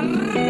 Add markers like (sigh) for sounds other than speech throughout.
Arriba!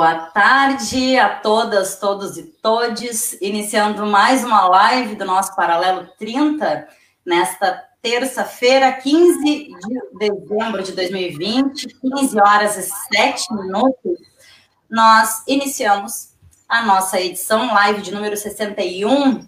Boa tarde a todas, todos e todes. Iniciando mais uma live do nosso Paralelo 30, nesta terça-feira, 15 de dezembro de 2020, 15 horas e 7 minutos. Nós iniciamos a nossa edição live de número 61.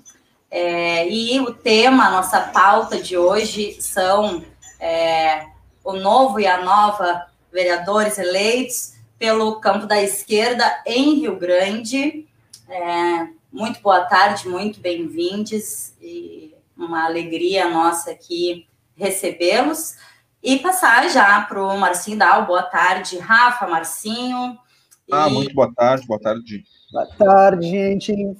É, e o tema, a nossa pauta de hoje são é, o novo e a nova vereadores eleitos pelo campo da esquerda em Rio Grande. É, muito boa tarde, muito bem-vindos e uma alegria nossa aqui recebê-los. E passar já para o Marcinho Dal. Boa tarde, Rafa, Marcinho. Ah, e... muito boa tarde, boa tarde. Boa tarde, gente.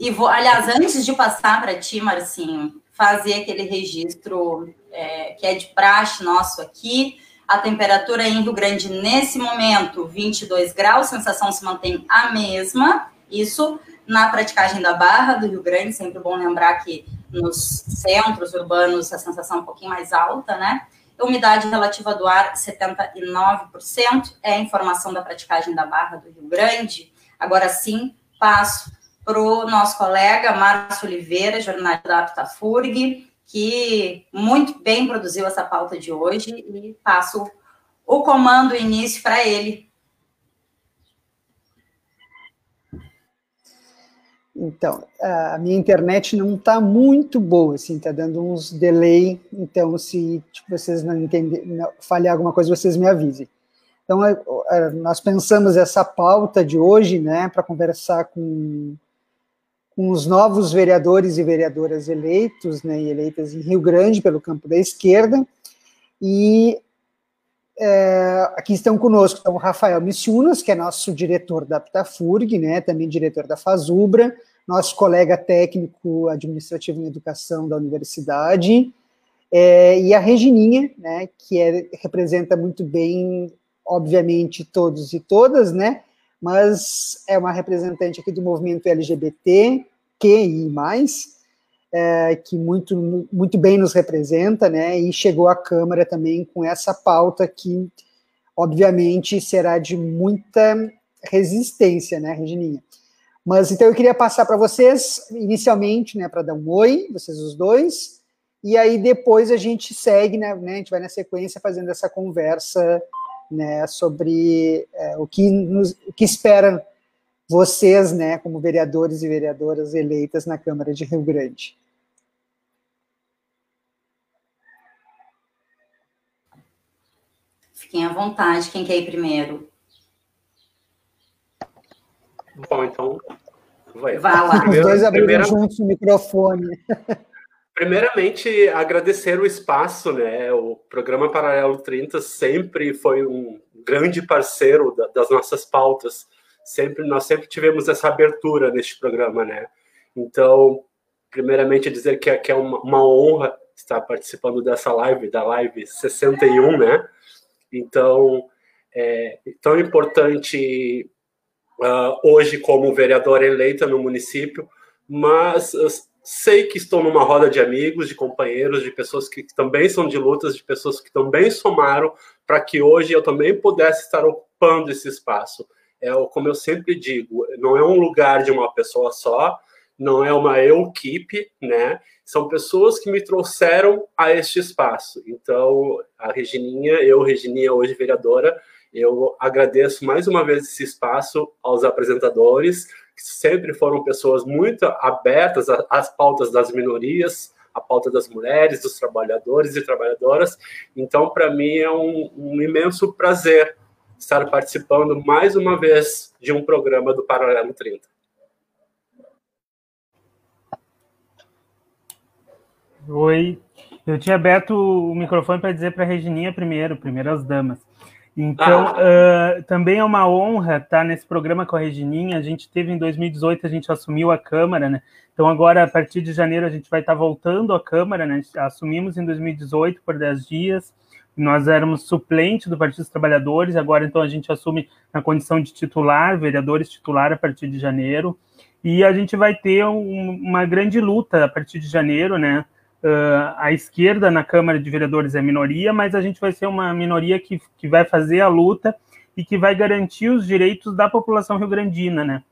E vou, aliás, antes de passar para ti, Marcinho, fazer aquele registro é, que é de praxe nosso aqui. A temperatura em Rio Grande, nesse momento, 22 graus, sensação se mantém a mesma. Isso na praticagem da Barra do Rio Grande, sempre bom lembrar que nos centros urbanos a sensação é um pouquinho mais alta, né? Umidade relativa do ar, 79%, é a informação da praticagem da Barra do Rio Grande. Agora sim, passo para o nosso colega Márcio Oliveira, jornalista da Aptafurg, que muito bem produziu essa pauta de hoje e passo o comando início para ele. Então, a minha internet não está muito boa, assim, está dando uns delay, então se tipo, vocês não entenderem, falhar alguma coisa, vocês me avisem. Então, nós pensamos essa pauta de hoje, né, para conversar com com os novos vereadores e vereadoras eleitos, né, e eleitas em Rio Grande pelo campo da esquerda, e é, aqui estão conosco então, o Rafael Missiunas, que é nosso diretor da Aptafurg, né, também diretor da Fazubra, nosso colega técnico administrativo em educação da universidade, é, e a Regininha, né, que é, representa muito bem, obviamente, todos e todas, né, mas é uma representante aqui do movimento LGBT, QI+, é, que muito, muito bem nos representa, né, e chegou à Câmara também com essa pauta que, obviamente, será de muita resistência, né, Regininha? Mas, então, eu queria passar para vocês, inicialmente, né, para dar um oi, vocês os dois, e aí depois a gente segue, né, né a gente vai na sequência fazendo essa conversa né, sobre é, o, que nos, o que esperam vocês, né, como vereadores e vereadoras eleitas na Câmara de Rio Grande. Fiquem à vontade, quem quer ir primeiro? Bom, então, vai. Vá lá. Os dois abriram primeira... juntos o microfone. (laughs) Primeiramente, agradecer o espaço, né? O programa Paralelo 30 sempre foi um grande parceiro da, das nossas pautas. Sempre nós sempre tivemos essa abertura neste programa, né? Então, primeiramente dizer que, que é uma, uma honra estar participando dessa live, da live 61, né? Então, é tão importante uh, hoje como vereadora eleita no município, mas sei que estou numa roda de amigos, de companheiros, de pessoas que também são de lutas, de pessoas que também somaram para que hoje eu também pudesse estar ocupando esse espaço. É como eu sempre digo, não é um lugar de uma pessoa só, não é uma equipe, né? São pessoas que me trouxeram a este espaço. Então, a Regininha, eu, Regininha, hoje vereadora, eu agradeço mais uma vez esse espaço aos apresentadores, que sempre foram pessoas muito abertas às pautas das minorias, à pauta das mulheres, dos trabalhadores e trabalhadoras. Então, para mim, é um, um imenso prazer estar participando mais uma vez de um programa do Paralelo 30. Oi, eu tinha aberto o microfone para dizer para a Regininha primeiro, primeiro as damas. Então, ah. uh, também é uma honra estar nesse programa com a Regininha. A gente teve em 2018, a gente assumiu a Câmara, né? Então, agora, a partir de janeiro, a gente vai estar voltando à Câmara, né? Assumimos em 2018 por 10 dias. Nós éramos suplente do Partido dos Trabalhadores, agora, então, a gente assume na condição de titular, vereadores titular a partir de janeiro. E a gente vai ter um, uma grande luta a partir de janeiro, né? Uh, a esquerda na Câmara de Vereadores é minoria, mas a gente vai ser uma minoria que, que vai fazer a luta e que vai garantir os direitos da população rio-grandina, né?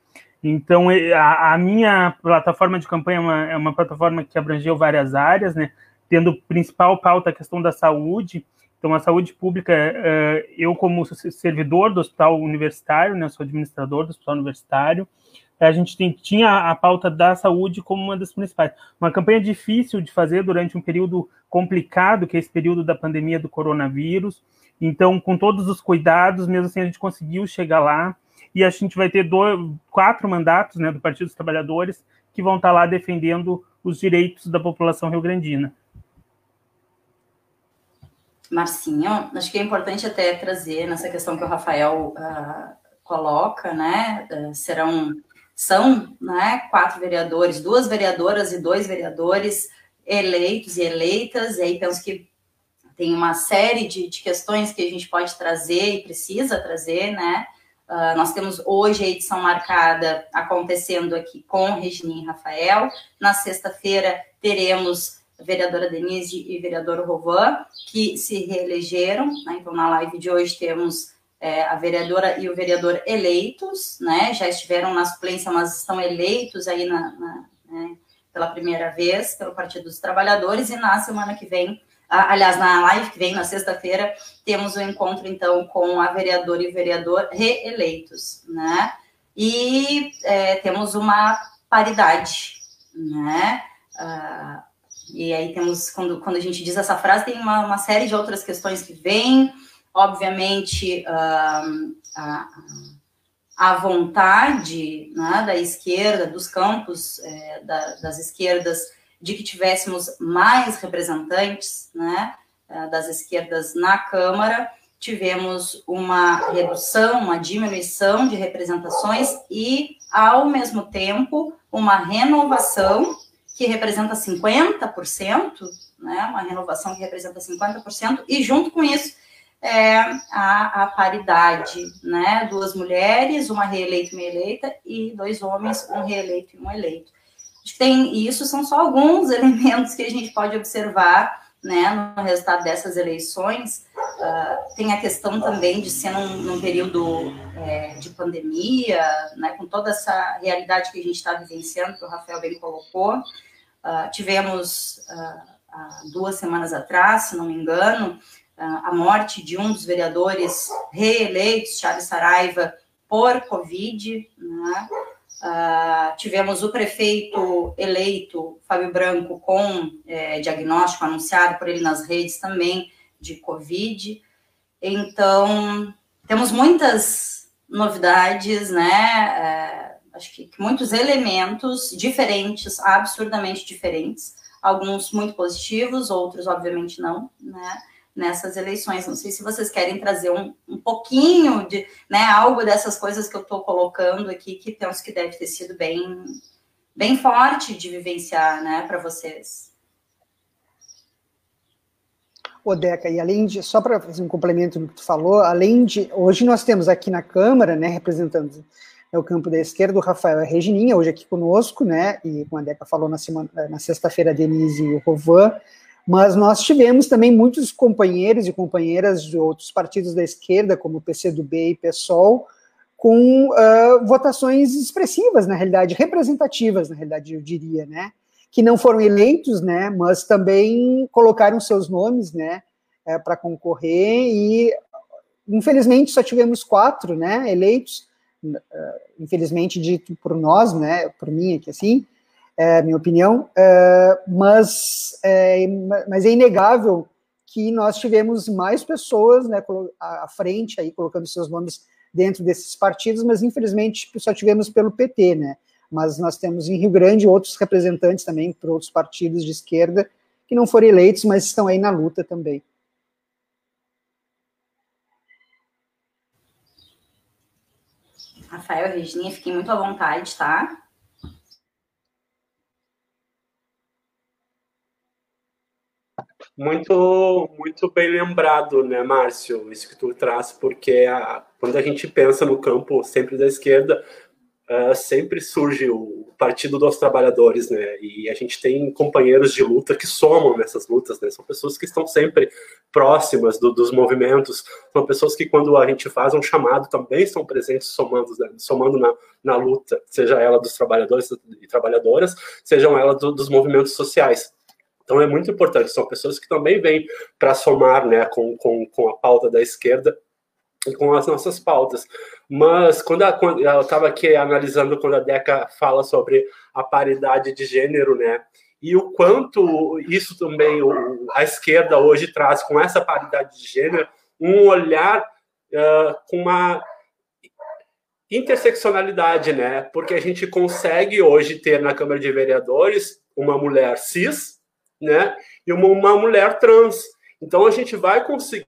Então, a, a, minha plataforma de campanha é uma, é uma, plataforma que abrangeu várias áreas, né? Tendo principal pauta a questão da saúde. Então, a saúde pública, uh, eu como servidor do hospital universitário, né? Sou administrador do hospital universitário, a gente tem, tinha a pauta da saúde como uma das principais. Uma campanha difícil de fazer durante um período complicado, que é esse período da pandemia do coronavírus. Então, com todos os cuidados, mesmo assim, a gente conseguiu chegar lá. E a gente vai ter dois, quatro mandatos né, do Partido dos Trabalhadores que vão estar lá defendendo os direitos da população rio-grandina. Marcinho, acho que é importante até trazer nessa questão que o Rafael uh, coloca, né? Uh, serão são né, quatro vereadores, duas vereadoras e dois vereadores eleitos e eleitas, e aí penso que tem uma série de, de questões que a gente pode trazer e precisa trazer, né? Uh, nós temos hoje a edição marcada acontecendo aqui com Regininha e Rafael. Na sexta-feira teremos a vereadora Denise e o vereador Rovan, que se reelegeram. Né? Então, na live de hoje temos é, a vereadora e o vereador eleitos, né, já estiveram na suplência, mas estão eleitos aí na, na né, pela primeira vez pelo Partido dos Trabalhadores, e na semana que vem, aliás, na live que vem, na sexta-feira, temos o um encontro, então, com a vereadora e o vereador reeleitos, né, e é, temos uma paridade, né, uh, e aí temos, quando, quando a gente diz essa frase, tem uma, uma série de outras questões que vêm, obviamente, a, a vontade né, da esquerda, dos campos é, da, das esquerdas, de que tivéssemos mais representantes né, é, das esquerdas na Câmara, tivemos uma redução, uma diminuição de representações e, ao mesmo tempo, uma renovação que representa 50%, né, uma renovação que representa 50%, e junto com isso é a, a paridade, né? Duas mulheres, uma reeleita e uma eleita, e dois homens, um reeleito e um eleito. Tem, e isso são só alguns (laughs) elementos que a gente pode observar né, no resultado dessas eleições. Uh, tem a questão também de ser num, num período é, de pandemia, né, com toda essa realidade que a gente está vivenciando, que o Rafael bem colocou. Uh, tivemos uh, duas semanas atrás, se não me engano, a morte de um dos vereadores reeleitos, Charles Saraiva, por Covid. Né? Uh, tivemos o prefeito eleito, Fábio Branco, com é, diagnóstico anunciado por ele nas redes também de Covid. Então, temos muitas novidades, né? É, acho que, que muitos elementos diferentes, absurdamente diferentes, alguns muito positivos, outros, obviamente, não, né? Nessas eleições. Não sei se vocês querem trazer um, um pouquinho de, né, algo dessas coisas que eu estou colocando aqui, que penso que deve ter sido bem, bem forte de vivenciar, né, para vocês. Ô, Deca, e além de, só para fazer um complemento no que tu falou, além de, hoje nós temos aqui na Câmara, né, representando é o campo da esquerda, o Rafael Regininha, hoje aqui conosco, né, e como a Deca falou na, semana, na sexta-feira, a Denise e o Rovan, mas nós tivemos também muitos companheiros e companheiras de outros partidos da esquerda, como o PCdoB e PSOL, com uh, votações expressivas, na realidade, representativas, na realidade, eu diria, né? Que não foram eleitos, né? Mas também colocaram seus nomes, né? É, para concorrer e, infelizmente, só tivemos quatro, né? Eleitos, uh, infelizmente dito por nós, né? Por mim aqui assim, é minha opinião, é, mas, é, mas é inegável que nós tivemos mais pessoas né, à frente, aí, colocando seus nomes dentro desses partidos, mas infelizmente só tivemos pelo PT, né? Mas nós temos em Rio Grande outros representantes também por outros partidos de esquerda que não foram eleitos, mas estão aí na luta também. Rafael Regininha, fiquem muito à vontade, tá? Muito, muito bem lembrado, né, Márcio, isso que tu traz, porque a, quando a gente pensa no campo sempre da esquerda, uh, sempre surge o Partido dos Trabalhadores, né, e a gente tem companheiros de luta que somam nessas lutas, né, são pessoas que estão sempre próximas do, dos movimentos, são pessoas que quando a gente faz um chamado também estão presentes somando, né, somando na, na luta, seja ela dos trabalhadores e trabalhadoras, sejam ela do, dos movimentos sociais. Então é muito importante, são pessoas que também vêm para somar né, com, com, com a pauta da esquerda e com as nossas pautas. Mas quando, a, quando eu estava aqui analisando quando a Deca fala sobre a paridade de gênero, né? E o quanto isso também o, a esquerda hoje traz com essa paridade de gênero, um olhar uh, com uma interseccionalidade, né? Porque a gente consegue hoje ter na Câmara de Vereadores uma mulher cis, né? E uma, uma mulher trans. Então a gente vai conseguir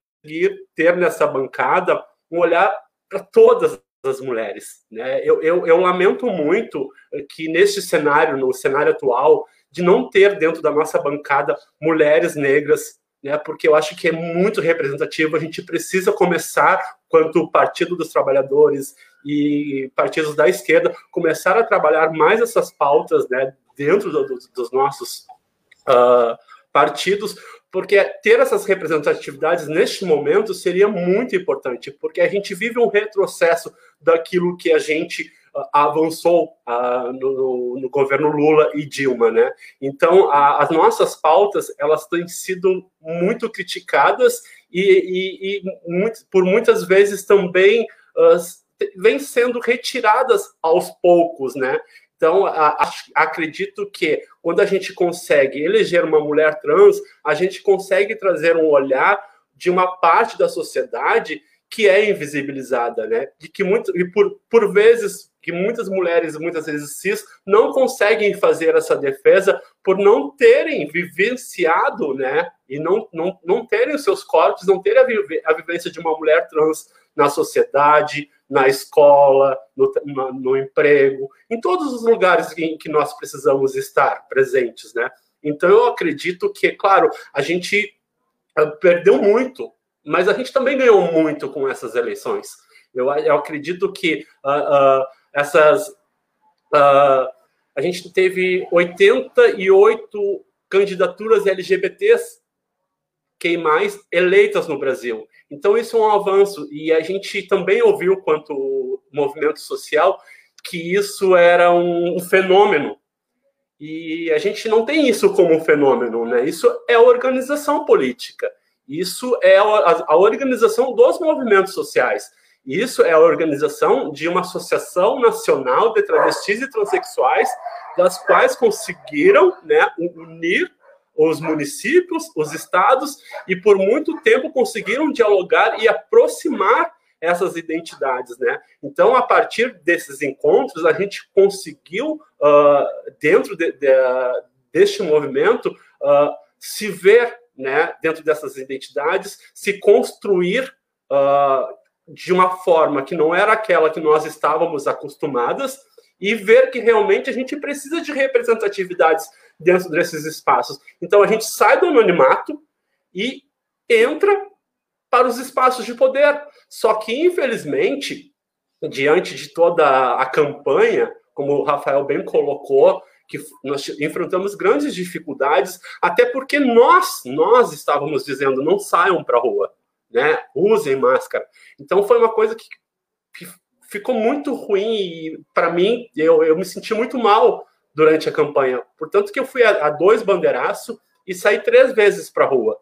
ter nessa bancada um olhar para todas as mulheres. Né? Eu, eu, eu, lamento muito que neste cenário, no cenário atual, de não ter dentro da nossa bancada mulheres negras, né? porque eu acho que é muito representativo. A gente precisa começar, quanto Partido dos Trabalhadores e partidos da esquerda, começar a trabalhar mais essas pautas né? dentro do, do, dos nossos uh, partidos, porque ter essas representatividades neste momento seria muito importante, porque a gente vive um retrocesso daquilo que a gente uh, avançou uh, no, no, governo Lula e Dilma, né? Então, a, as nossas pautas elas têm sido muito criticadas e, e, e muito, por muitas vezes também uh, vêm sendo retiradas aos poucos, né? Então, acredito que quando a gente consegue eleger uma mulher trans, a gente consegue trazer um olhar de uma parte da sociedade que é invisibilizada, né? E que muito, e por, por vezes que muitas mulheres, muitas vezes cis, não conseguem fazer essa defesa por não terem vivenciado, né? E não, não, não terem os seus corpos, não terem a, a vivência de uma mulher trans na sociedade, na escola, no, no, emprego, em todos os lugares em que nós precisamos estar presentes, né? Então eu acredito que, claro, a gente uh, perdeu muito, mas a gente também ganhou muito com essas eleições. Eu, eu acredito que uh, uh, essas a gente teve 88 candidaturas LGBTs que mais eleitas no Brasil. Então, isso é um avanço. E a gente também ouviu, quanto movimento social, que isso era um fenômeno. E a gente não tem isso como um fenômeno, né? Isso é organização política. Isso é a organização dos movimentos sociais. Isso é a organização de uma associação nacional de travestis e transexuais, das quais conseguiram né, unir os municípios, os estados, e por muito tempo conseguiram dialogar e aproximar essas identidades, né? Então, a partir desses encontros, a gente conseguiu, uh, dentro de, de, deste movimento, uh, se ver, né, dentro dessas identidades, se construir uh, de uma forma que não era aquela que nós estávamos acostumadas e ver que realmente a gente precisa de representatividades dentro desses espaços. Então a gente sai do anonimato e entra para os espaços de poder. Só que, infelizmente, diante de toda a campanha, como o Rafael bem colocou, que nós enfrentamos grandes dificuldades, até porque nós, nós estávamos dizendo, não saiam para a rua, né? Usem máscara. Então foi uma coisa que, que ficou muito ruim para mim, eu, eu me senti muito mal durante a campanha. Portanto, que eu fui a, a dois bandeiraços e saí três vezes para a rua,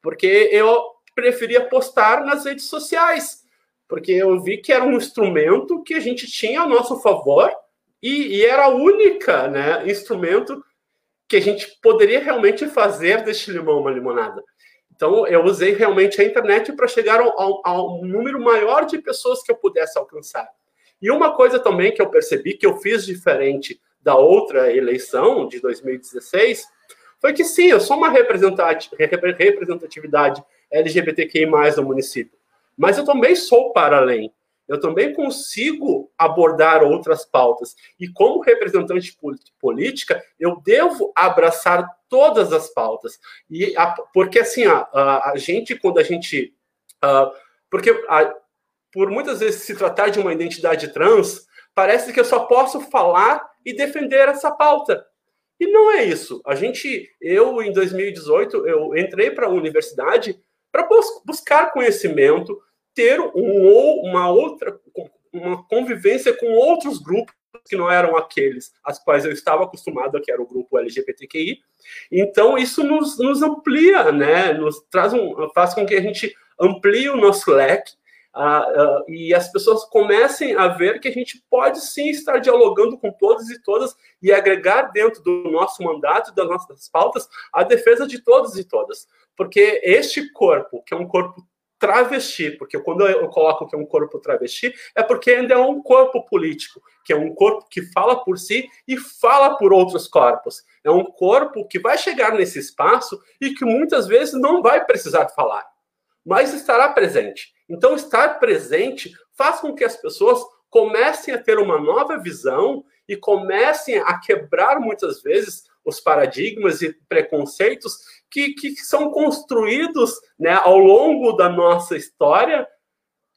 porque eu preferia postar nas redes sociais, porque eu vi que era um instrumento que a gente tinha a nosso favor e, e era a única né, instrumento que a gente poderia realmente fazer deste limão uma limonada. Então, eu usei realmente a internet para chegar ao, número maior de pessoas que eu pudesse alcançar. E uma coisa também que eu percebi que eu fiz diferente da outra eleição de 2016 foi que sim, eu sou uma representatividade LGBTQI+, no município, mas eu também sou para além. Eu também consigo abordar outras pautas. E como representante política, eu devo abraçar todas as pautas. E a, porque assim, a, a, a, gente, quando a gente. Uh, porque a, por muitas vezes se tratar de uma identidade trans, parece que eu só posso falar e defender essa pauta. E não é isso. A gente, eu em 2018, eu entrei para a universidade para buscar conhecimento, ter um ou uma outra uma convivência com outros grupos que não eram aqueles às quais eu estava acostumado, que era o grupo LGBTQI. Então isso nos, nos amplia, né? Nos traz um, faz com que a gente amplie o nosso leque Uh, uh, e as pessoas comecem a ver que a gente pode sim estar dialogando com todos e todas e agregar dentro do nosso mandato, das nossas pautas, a defesa de todos e todas. Porque este corpo, que é um corpo travesti, porque quando eu coloco que é um corpo travesti, é porque ainda é um corpo político, que é um corpo que fala por si e fala por outros corpos. É um corpo que vai chegar nesse espaço e que muitas vezes não vai precisar falar, mas estará presente. Então, estar presente faz com que as pessoas comecem a ter uma nova visão e comecem a quebrar muitas vezes os paradigmas e preconceitos que, que são construídos né, ao longo da nossa história,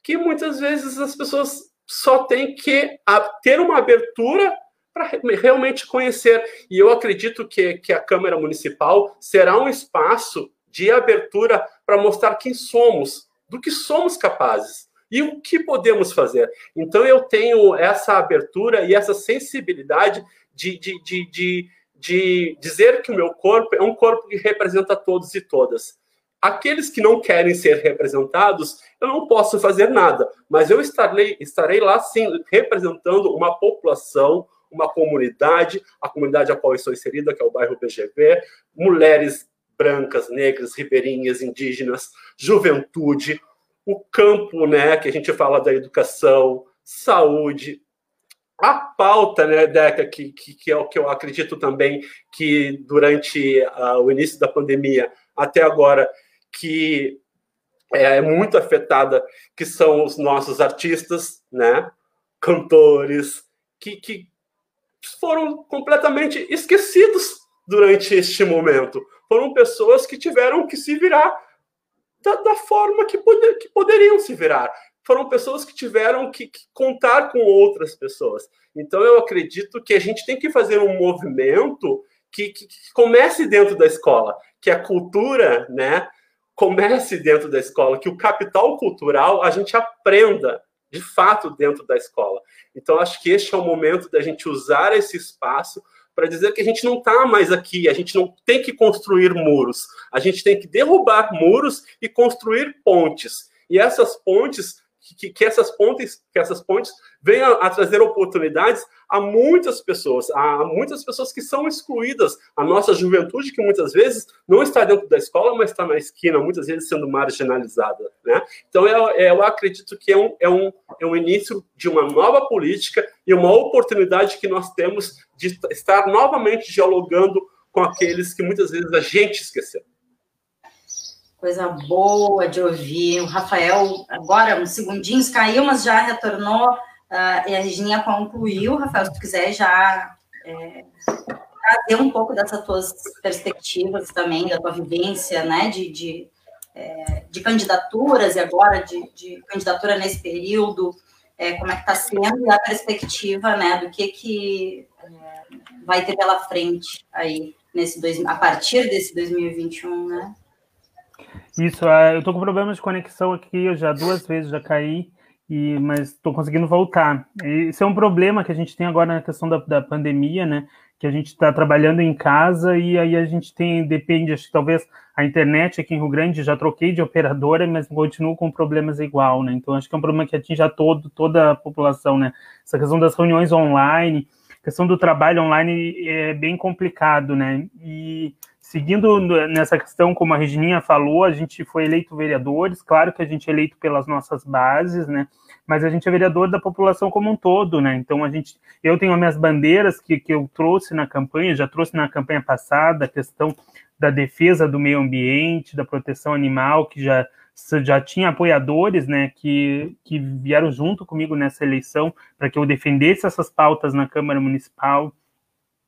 que muitas vezes as pessoas só têm que ter uma abertura para realmente conhecer. E eu acredito que, que a Câmara Municipal será um espaço de abertura para mostrar quem somos, do que somos capazes e o que podemos fazer. Então, eu tenho essa abertura e essa sensibilidade de, de, de, de, de dizer que o meu corpo é um corpo que representa todos e todas. Aqueles que não querem ser representados, eu não posso fazer nada, mas eu estarei, estarei lá sim, representando uma população, uma comunidade, a comunidade a qual eu estou inserida, que é o bairro BGV, mulheres brancas, negras, ribeirinhas, indígenas, juventude, o campo, né, que a gente fala da educação, saúde, a pauta, né, Deca, que, que, que é o que eu acredito também que durante uh, o início da pandemia até agora, que é muito afetada, que são os nossos artistas, né, cantores, que, que foram completamente esquecidos durante este momento foram pessoas que tiveram que se virar da, da forma que, poder, que, poderiam se virar. Foram pessoas que tiveram que, que contar com outras pessoas. Então, eu acredito que a gente tem que fazer um movimento que, que, que, comece dentro da escola, que a cultura, né, comece dentro da escola, que o capital cultural a gente aprenda de fato dentro da escola. Então, acho que este é o momento da gente usar esse espaço para dizer que a gente não está mais aqui, a gente não tem que construir muros, a gente tem que derrubar muros e construir pontes. E essas pontes que, que, essas pontes, que essas pontes venham a, trazer oportunidades a muitas pessoas, a muitas pessoas que são excluídas, a nossa juventude que muitas vezes não está dentro da escola, mas está na esquina, muitas vezes sendo marginalizada, né? Então eu, eu acredito que é um, é, um, é um início de uma nova política e uma oportunidade que nós temos de estar novamente dialogando com aqueles que muitas vezes a gente esqueceu. Coisa boa de ouvir. O Rafael, agora, uns segundinhos caiu, mas já retornou. Uh, e a Regininha concluiu. Rafael, se tu quiser já é, trazer um pouco dessas tuas perspectivas também, da tua vivência, né, de, de, é, de candidaturas e agora de, de, candidatura nesse período, é, como é que está sendo e a perspectiva, né, do que que é, vai ter pela frente aí nesse dois, a partir desse 2021, né? Isso, é, eu tô com problemas de conexão aqui, eu já duas vezes já caí, e, mas estou conseguindo voltar. Isso é um problema que a gente tem agora na questão da, da pandemia, né? Que a gente está trabalhando em casa e aí a gente tem, depende, acho que talvez a internet aqui em Rio Grande, já troquei de operadora, mas continuo com problemas igual, né? Então acho que é um problema que atinge a todo, toda a população, né? Essa questão das reuniões online, questão do trabalho online é bem complicado, né? E seguindo nessa questão, como a Regininha falou, a gente foi eleito vereadores, claro que a gente é eleito pelas nossas bases, né? mas a gente é vereador da população como um todo, né? Então a gente, eu tenho as minhas bandeiras que, que eu trouxe na campanha, já trouxe na campanha passada, a questão da defesa do meio ambiente, da proteção animal, que já já tinha apoiadores, né, que, que vieram junto comigo nessa eleição para que eu defendesse essas pautas na Câmara Municipal.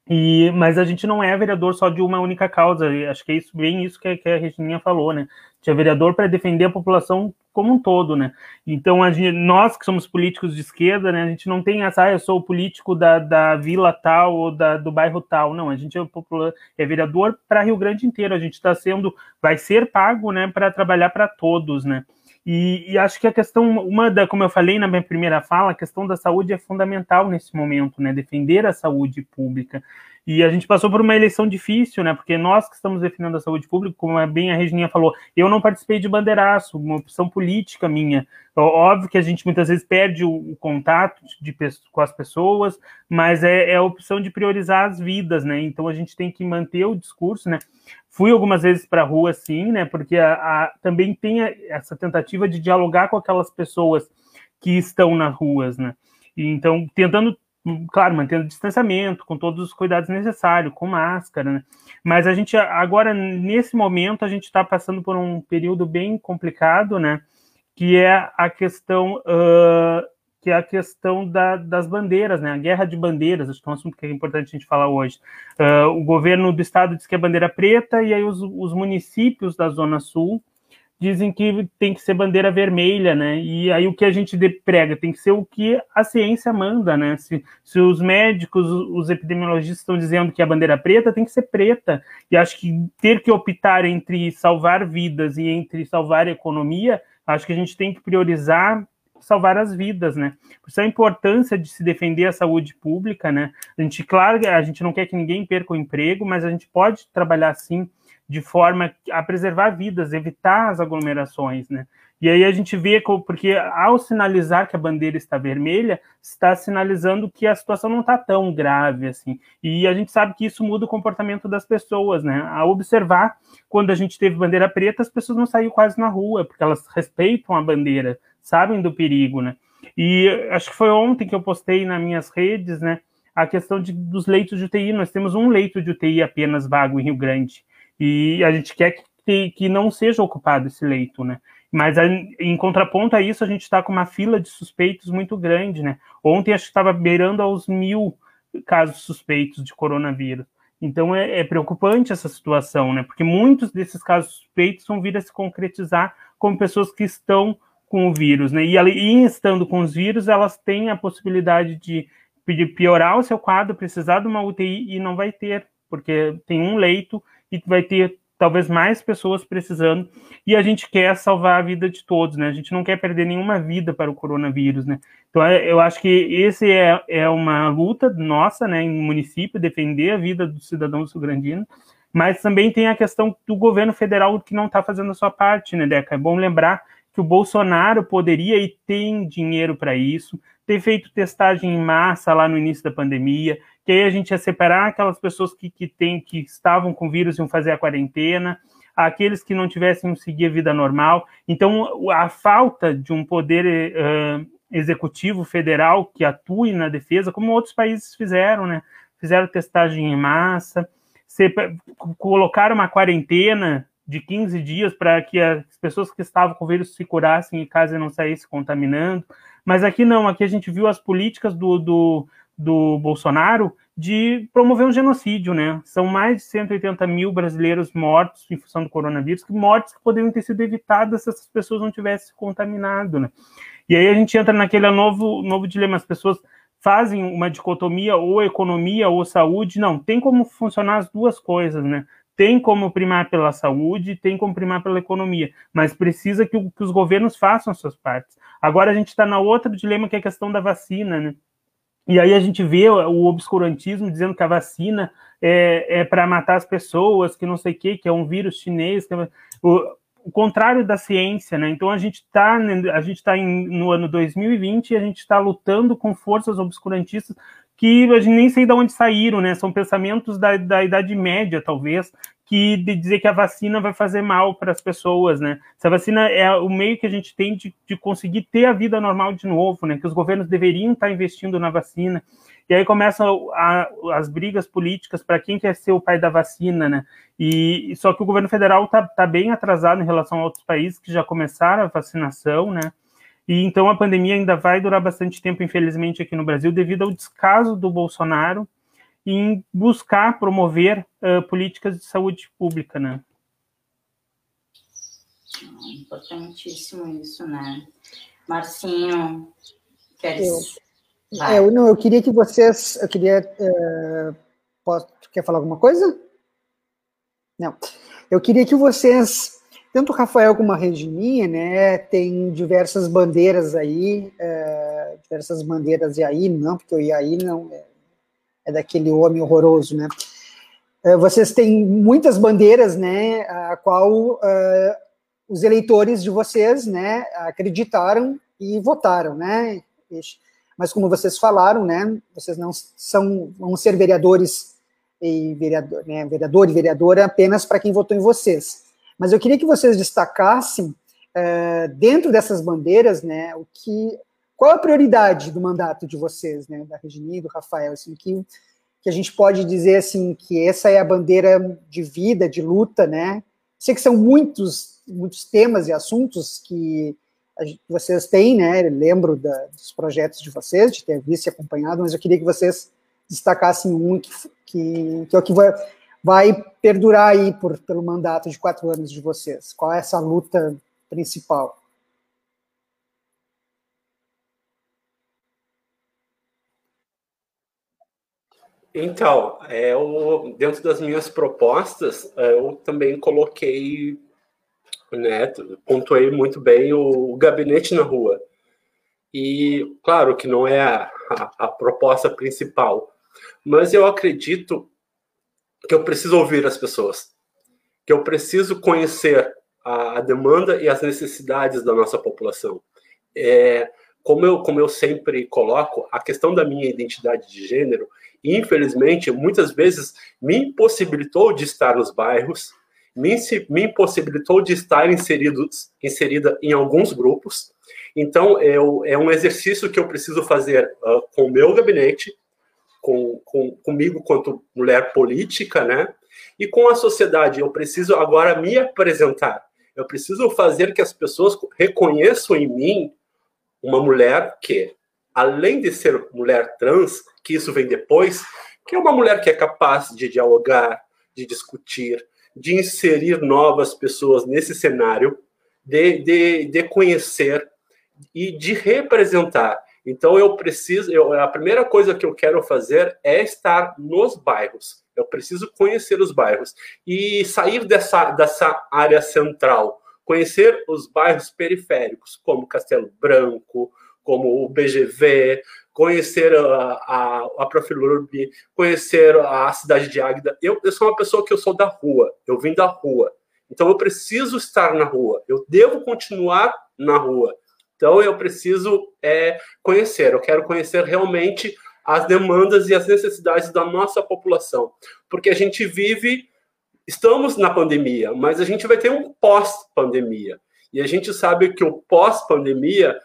E, mas a gente não é vereador só de uma única causa, acho que é isso, bem isso que, que a Regininha falou, né? A gente é vereador para defender a população como um todo, né? Então, gente, nós que somos políticos de esquerda, né, a gente não tem essa, ah, eu sou o político da, da vila tal ou da, do bairro tal, não, a gente é, popular, é vereador para Rio Grande inteiro, a gente está sendo, vai ser pago, né, para trabalhar para todos, né? E, e, acho que a questão, uma da, como eu falei na minha primeira fala, a questão da saúde é fundamental nesse momento, né? Defender a saúde pública. E a gente passou por uma eleição difícil, né? Porque nós que estamos defendendo a saúde pública, como bem a Regininha falou, eu não participei de bandeiraço, uma opção política minha. Óbvio que a gente muitas vezes perde o, o contato de, com as pessoas, mas é, é, a opção de priorizar as vidas, né? Então a gente tem que manter o discurso, né? Fui algumas vezes para a rua, sim, né? Porque a, a, também tem essa tentativa de dialogar com aquelas pessoas que estão nas ruas, né? Então, tentando claro, mantendo distanciamento, com todos os cuidados necessários, com máscara, né? Mas a gente agora, nesse momento, a gente está passando por um período bem complicado, né? Que é a questão, uh, que é a questão da, das bandeiras, né? A guerra de bandeiras, acho que é um assunto que é importante a gente falar hoje. Uh, o governo do estado diz que é bandeira preta, e aí os, os municípios da Zona Sul dizem que tem que ser bandeira vermelha, né? E aí o que a gente prega tem que ser o que a ciência manda, né? Se, se os médicos, os epidemiologistas estão dizendo que a bandeira preta tem que ser preta. E acho que ter que optar entre salvar vidas e entre salvar a economia, acho que a gente tem que priorizar salvar as vidas, né? Por isso a importância de se defender a saúde pública, né? A gente, claro, a gente não quer que ninguém perca o emprego, mas a gente pode trabalhar sim de forma a preservar vidas, evitar as aglomerações, né? E aí a gente vê, porque ao sinalizar que a bandeira está vermelha, está sinalizando que a situação não está tão grave assim. E a gente sabe que isso muda o comportamento das pessoas, né? A observar, quando a gente teve bandeira preta, as pessoas não saíram quase na rua, porque elas respeitam a bandeira, sabem do perigo, né? E acho que foi ontem que eu postei nas minhas redes, né? A questão de, dos leitos de UTI. Nós temos um leito de UTI apenas vago em Rio Grande. E a gente quer que, que não seja ocupado esse leito, né? Mas em contraponto a isso, a gente está com uma fila de suspeitos muito grande, né? Ontem acho que estava beirando aos mil casos suspeitos de coronavírus. Então é, é, preocupante essa situação, né? Porque muitos desses casos suspeitos vão vir a se concretizar como pessoas que estão com o vírus, né? E, e estando com os vírus, elas têm a possibilidade de, de piorar o seu quadro, precisar de uma UTI e não vai ter, porque tem um leito e vai ter talvez mais pessoas precisando, e a gente quer salvar a vida de todos, né? A gente não quer perder nenhuma vida para o coronavírus, né? Então, é, eu acho que esse é, é uma luta nossa, né, em município, defender a vida do cidadão sul-grandino, mas também tem a questão do governo federal que não está fazendo a sua parte, né, Deca? É bom lembrar que o Bolsonaro poderia e tem dinheiro para isso, ter feito testagem em massa lá no início da pandemia, que aí a gente ia separar aquelas pessoas que, que, tem, que estavam com vírus e iam fazer a quarentena, aqueles que não tivessem seguir a vida normal. Então, a falta de um poder uh, executivo federal que atue na defesa, como outros países fizeram, né? Fizeram testagem em massa, colocaram uma quarentena de 15 dias para que as pessoas que estavam com vírus se curassem em casa e não saíssem contaminando. Mas aqui não, aqui a gente viu as políticas do, do, do Bolsonaro de promover um genocídio, né? São mais de 180 mil brasileiros mortos em função do coronavírus, que mortes que poderiam ter sido evitadas se essas pessoas não tivessem se contaminado, né? E aí a gente entra naquele novo, novo dilema, as pessoas fazem uma dicotomia ou economia ou saúde, não, tem como funcionar as duas coisas, né? Tem como primar pela saúde, tem como primar pela economia, mas precisa que, que os governos façam as suas partes. Agora a gente está na outra dilema que é a questão da vacina, né? E aí a gente vê o obscurantismo dizendo que a vacina é, é para matar as pessoas, que não sei o quê, que é um vírus chinês, é... o, o, contrário da ciência, né? Então a gente está a gente tá no ano 2020 e a gente está lutando com forças obscurantistas que a gente nem sei de onde saíram, né? São pensamentos da, da Idade Média, talvez, que de dizer que a vacina vai fazer mal para as pessoas, né? Se a vacina é o meio que a gente tem de, de conseguir ter a vida normal de novo, né? Que os governos deveriam estar investindo na vacina. E aí começam a, as brigas políticas para quem quer ser o pai da vacina, né? E só que o governo federal está tá bem atrasado em relação a outros países que já começaram a vacinação, né? E então a pandemia ainda vai durar bastante tempo, infelizmente, aqui no Brasil, devido ao descaso do Bolsonaro em buscar promover uh, políticas de saúde pública, né? Importantíssimo isso, né? Marcinho, queres... É, eu, não, eu queria que vocês, eu queria, uh, posso, quer falar alguma coisa? Não. Eu queria que vocês tanto o Rafael como a Regininha, né, tem diversas bandeiras aí, é, diversas bandeiras aí, não, porque o Iaí não é, é daquele homem horroroso, né. É, vocês têm muitas bandeiras, né, a qual é, os eleitores de vocês, né, acreditaram e votaram, né. Mas como vocês falaram, né, vocês não são vão ser vereadores e vereador, né, vereador e vereadora apenas para quem votou em vocês. Mas eu queria que vocês destacassem, é, dentro dessas bandeiras, né, o que, qual a prioridade do mandato de vocês, né, da Regina e do Rafael, assim, que, que a gente pode dizer, assim, que essa é a bandeira de vida, de luta, né, sei que são muitos, muitos temas e assuntos que vocês têm, né, lembro da, dos projetos de vocês, de ter visto e acompanhado, mas eu queria que vocês destacassem um que, que, que é o que vai, vai perdurar aí por, pelo mandato de quatro anos de vocês? Qual é essa luta principal? Então, é, eu, dentro das minhas propostas, é, eu também coloquei, né, pontuei muito bem o, gabinete na rua. E, claro que não é a, a, a proposta principal, mas eu acredito que eu preciso ouvir as pessoas, que eu preciso conhecer a, a demanda e as necessidades da nossa população. É, como eu, como eu sempre coloco, a questão da minha identidade de gênero, infelizmente, muitas vezes me impossibilitou de estar nos bairros, me, me impossibilitou de estar inseridos, inserida em alguns grupos. Então, eu, é um exercício que eu preciso fazer uh, com o meu gabinete, com, com, comigo quanto mulher política, né? E com a sociedade. Eu preciso agora me apresentar. Eu preciso fazer que as pessoas reconheçam em mim uma mulher que, além de ser mulher trans, que isso vem depois, que é uma mulher que é capaz de dialogar, de discutir, de inserir novas pessoas nesse cenário, de, de, de conhecer e de representar. Então eu preciso, eu, a primeira coisa que eu quero fazer é estar nos bairros. Eu preciso conhecer os bairros e sair dessa, dessa área central, conhecer os bairros periféricos, como Castelo Branco, como o BGV, conhecer a, a, a Profilurb, conhecer a cidade de Águida. Eu, eu sou uma pessoa que eu sou da rua, eu vim da rua. Então eu preciso estar na rua, eu devo continuar na rua. Então, eu preciso é, conhecer, eu quero conhecer realmente as demandas e as necessidades da nossa população, porque a gente vive, estamos na pandemia, mas a gente vai ter um pós-pandemia, e a gente sabe que o pós-pandemia,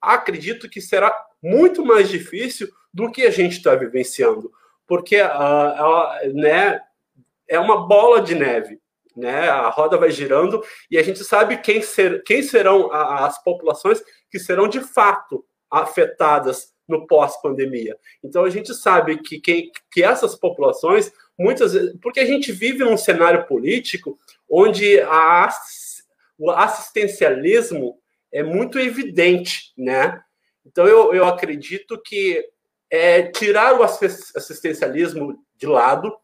acredito que será muito mais difícil do que a gente está vivenciando, porque uh, né, é uma bola de neve né? A roda vai girando e a gente sabe quem, ser, quem serão as populações que serão de fato afetadas no pós-pandemia. Então a gente sabe que, que essas populações, muitas vezes, porque a gente vive num cenário político onde a, o assistencialismo é muito evidente, né? Então eu, eu acredito que é tirar o assistencialismo de lado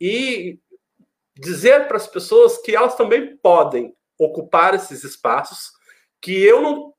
e dizer para as pessoas que elas também podem ocupar esses espaços, que eu não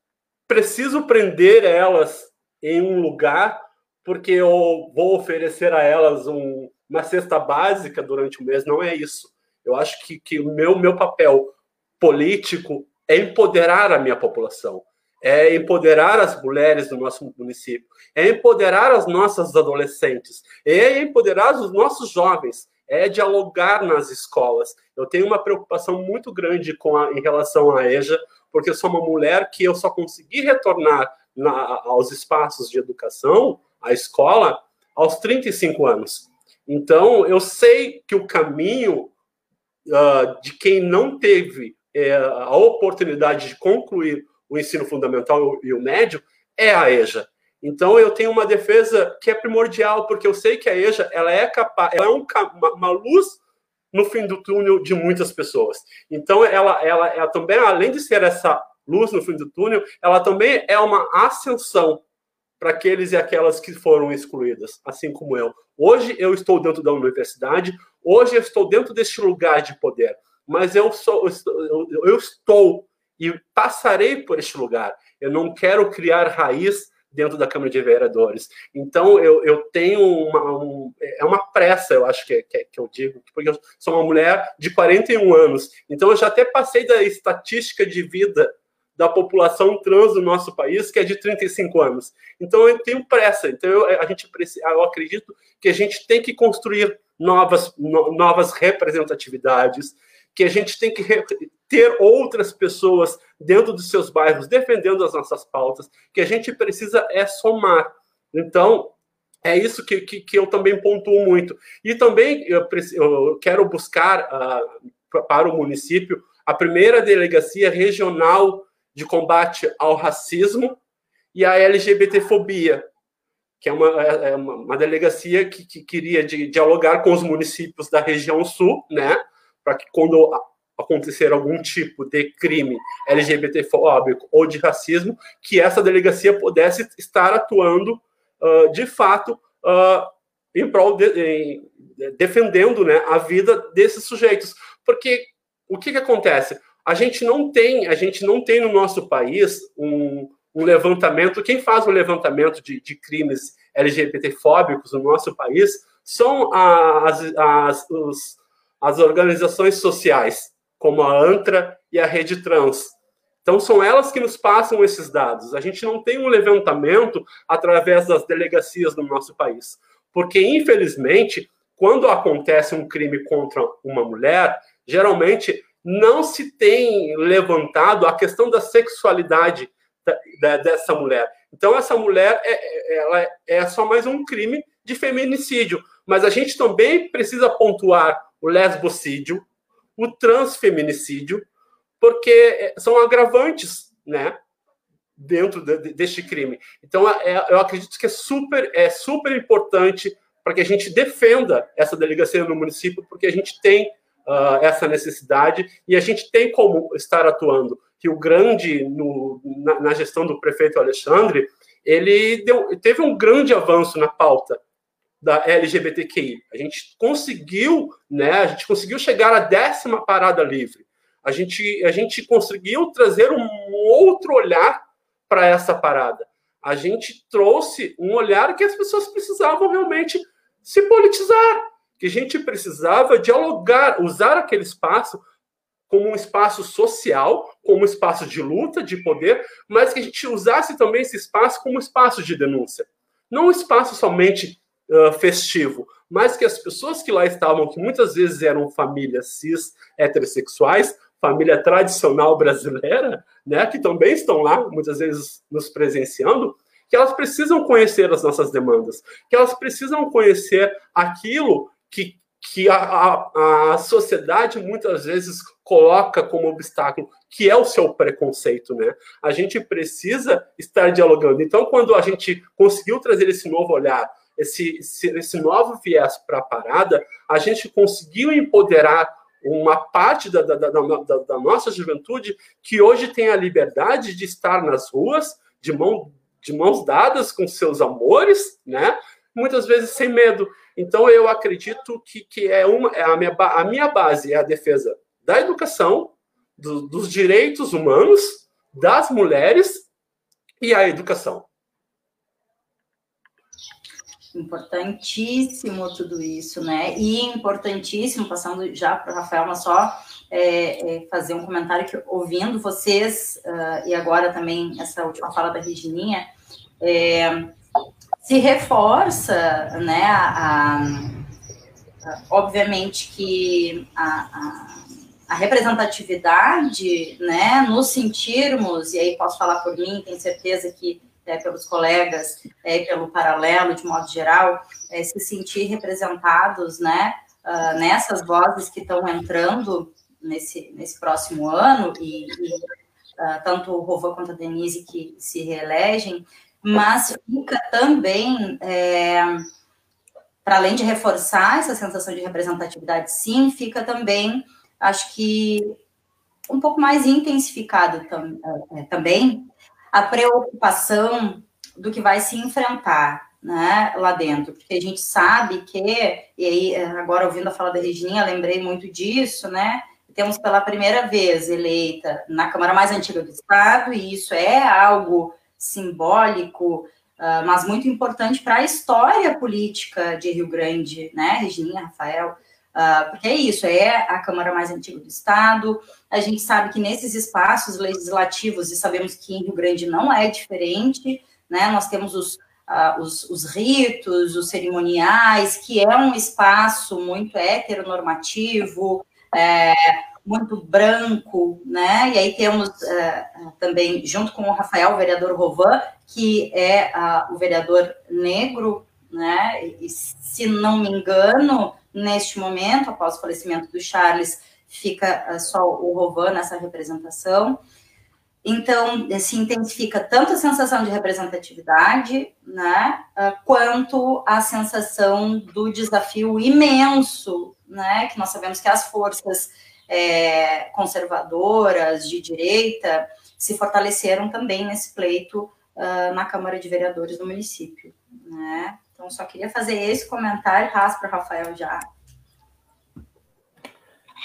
preciso prender elas em um lugar porque eu vou oferecer a elas um, uma cesta básica durante o mês. Não é isso. Eu acho que, que o meu, meu papel político é empoderar a minha população, é empoderar as mulheres do nosso município, é empoderar as nossas adolescentes, é empoderar os nossos jovens, é dialogar nas escolas. Eu tenho uma preocupação muito grande com a, em relação à EJA, porque eu sou uma mulher que eu só consegui retornar na, aos espaços de educação, à escola, aos 35 anos. Então, eu sei que o caminho uh, de quem não teve uh, a oportunidade de concluir o ensino fundamental e o médio é a EJA. Então eu tenho uma defesa que é primordial, porque eu sei que a EJA ela é capaz, ela é um, uma, luz no fim do túnel de muitas pessoas. Então ela, ela, ela também, além de ser essa luz no fim do túnel, ela também é uma ascensão para aqueles e aquelas que foram excluídas, assim como eu. Hoje eu estou dentro da universidade, hoje eu estou dentro deste lugar de poder, mas eu sou eu, eu estou e passarei por este lugar. Eu não quero criar raiz dentro da Câmara de Vereadores. Então, eu, eu tenho uma, um, é uma pressa, eu acho que, que, que, eu digo, porque eu sou uma mulher de 41 anos. Então, eu já até passei da estatística de vida da população trans do nosso país, que é de 35 anos. Então, eu tenho pressa. Então, eu, a gente, eu acredito que a gente tem que construir novas, no, novas representatividades, que a gente tem que ter outras pessoas dentro dos seus bairros defendendo as nossas pautas, que a gente precisa é somar. Então, é isso que, que, que eu também pontuo muito. E também eu, eu quero buscar uh, para o município a primeira delegacia regional de combate ao racismo e à LGBTfobia, que é uma, é, é uma, uma delegacia que, que queria de, dialogar com os municípios da região sul, né? Para que quando acontecer algum tipo de crime LGBTfóbico ou de racismo, que essa delegacia pudesse estar atuando uh, de fato uh, em prol de, em, defendendo né, a vida desses sujeitos. Porque o que, que acontece? A gente não tem, a gente não tem no nosso país um, um levantamento. Quem faz o levantamento de, de crimes LGBTfóbicos no nosso país são as, as, os, as organizações sociais, como a ANTRA e a Rede Trans. Então, são elas que nos passam esses dados. A gente não tem um levantamento através das delegacias do nosso país. Porque, infelizmente, quando acontece um crime contra uma mulher, geralmente não se tem levantado a questão da sexualidade da, da, dessa mulher. Então, essa mulher é, é ela é só mais um crime de feminicídio. Mas a gente também precisa pontuar o lesbocídio, o transfeminicídio, porque eh, são agravantes, né, dentro de, deste crime. Então, é, eu acredito que é super, é super importante para que a gente defenda essa delegacia no município, porque a gente tem uh, essa necessidade e a gente tem como estar atuando. Rio Grande, no, na, na, gestão do prefeito Alexandre, ele deu, teve um grande avanço na pauta da LGBTQI. A gente conseguiu, né? A gente conseguiu chegar à décima parada livre. A gente, a gente conseguiu trazer um outro olhar para essa parada. A gente trouxe um olhar que as pessoas precisavam realmente se politizar, que a gente precisava dialogar, usar aquele espaço como um espaço social, como um espaço de luta, de poder, mas que a gente usasse também esse espaço como um espaço de denúncia. Não um espaço somente festivo, mas que as pessoas que lá estavam, que muitas vezes eram famílias cis heterossexuais, família tradicional brasileira, né, que também estão lá, muitas vezes nos presenciando, que elas precisam conhecer as nossas demandas, que elas precisam conhecer aquilo que, que a, a, a sociedade muitas vezes coloca como obstáculo, que é o seu preconceito, né? A gente precisa estar dialogando. Então, quando a gente conseguiu trazer esse novo olhar esse, esse, esse novo viés para a parada, a gente conseguiu empoderar uma parte da, da, da, da, nossa juventude que hoje tem a liberdade de estar nas ruas, de, mão, de mãos dadas com seus amores, né? muitas vezes sem medo. Então, eu acredito que, que é, uma, é a, minha, a minha base é a defesa da educação, do, dos direitos humanos, das mulheres e a educação. Importantíssimo tudo isso, né? E importantíssimo, passando já para o Rafael, mas só é, é, fazer um comentário que, ouvindo vocês, uh, e agora também essa última fala da Regininha, é, se reforça, né, a, a, obviamente que a, a, representatividade, né, nos sentirmos, e aí posso falar por mim, tenho certeza que é, pelos colegas, é, pelo paralelo, de modo geral, é, se sentir representados, né, uh, nessas vozes que estão entrando nesse, nesse próximo ano, e, e uh, tanto o Rovan quanto a Denise que se reelegem, mas fica também, é, para além de reforçar essa sensação de representatividade, sim, fica também, acho que, um pouco mais intensificado tam, é, também a preocupação do que vai se enfrentar né, lá dentro, porque a gente sabe que, e aí agora ouvindo a fala da Regininha, lembrei muito disso, né? Temos pela primeira vez eleita na Câmara mais antiga do Estado, e isso é algo simbólico, uh, mas muito importante para a história política de Rio Grande, né, Regininha, Rafael, uh, porque é isso, é a Câmara mais antiga do Estado, a gente sabe que nesses espaços legislativos, e sabemos que em Rio Grande não é diferente, né, nós temos os, uh, os, os ritos, os cerimoniais, que é um espaço muito heteronormativo, é, muito branco, né? E aí temos uh, também, junto com o Rafael, o vereador Rovan, que é uh, o vereador negro, né? E, se não me engano, neste momento, após o falecimento do Charles, fica uh, só o Rovan nessa representação. Então, se intensifica tanto a sensação de representatividade, né, quanto a sensação do desafio imenso, né, que nós sabemos que as forças é, conservadoras, de direita, se fortaleceram também nesse pleito uh, na Câmara de Vereadores do município. Né? Então, só queria fazer esse comentário, passo para o Rafael já.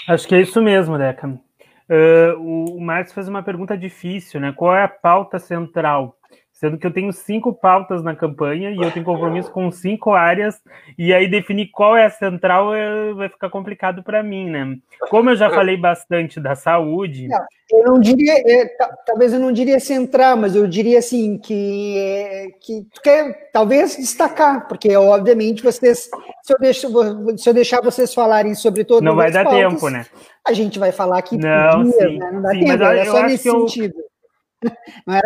Acho que é isso mesmo, Deca. Uh, o Marcos fez uma pergunta difícil, né? Qual é a pauta central? Sendo que eu tenho cinco pautas na campanha e eu tenho compromisso com cinco áreas, e aí definir qual é a central é, vai ficar complicado para mim, né? Como eu já (laughs) falei bastante da saúde. Não, eu não diria, é, talvez eu não diria central, mas eu diria assim que, é, que tu quer talvez destacar, porque obviamente vocês, se eu, deixo, se eu deixar vocês falarem sobre todas Não vai dar pautas, tempo, né? A gente vai falar aqui não, dias, sim, né? Não dá sim, tempo, é só nesse sentido. Eu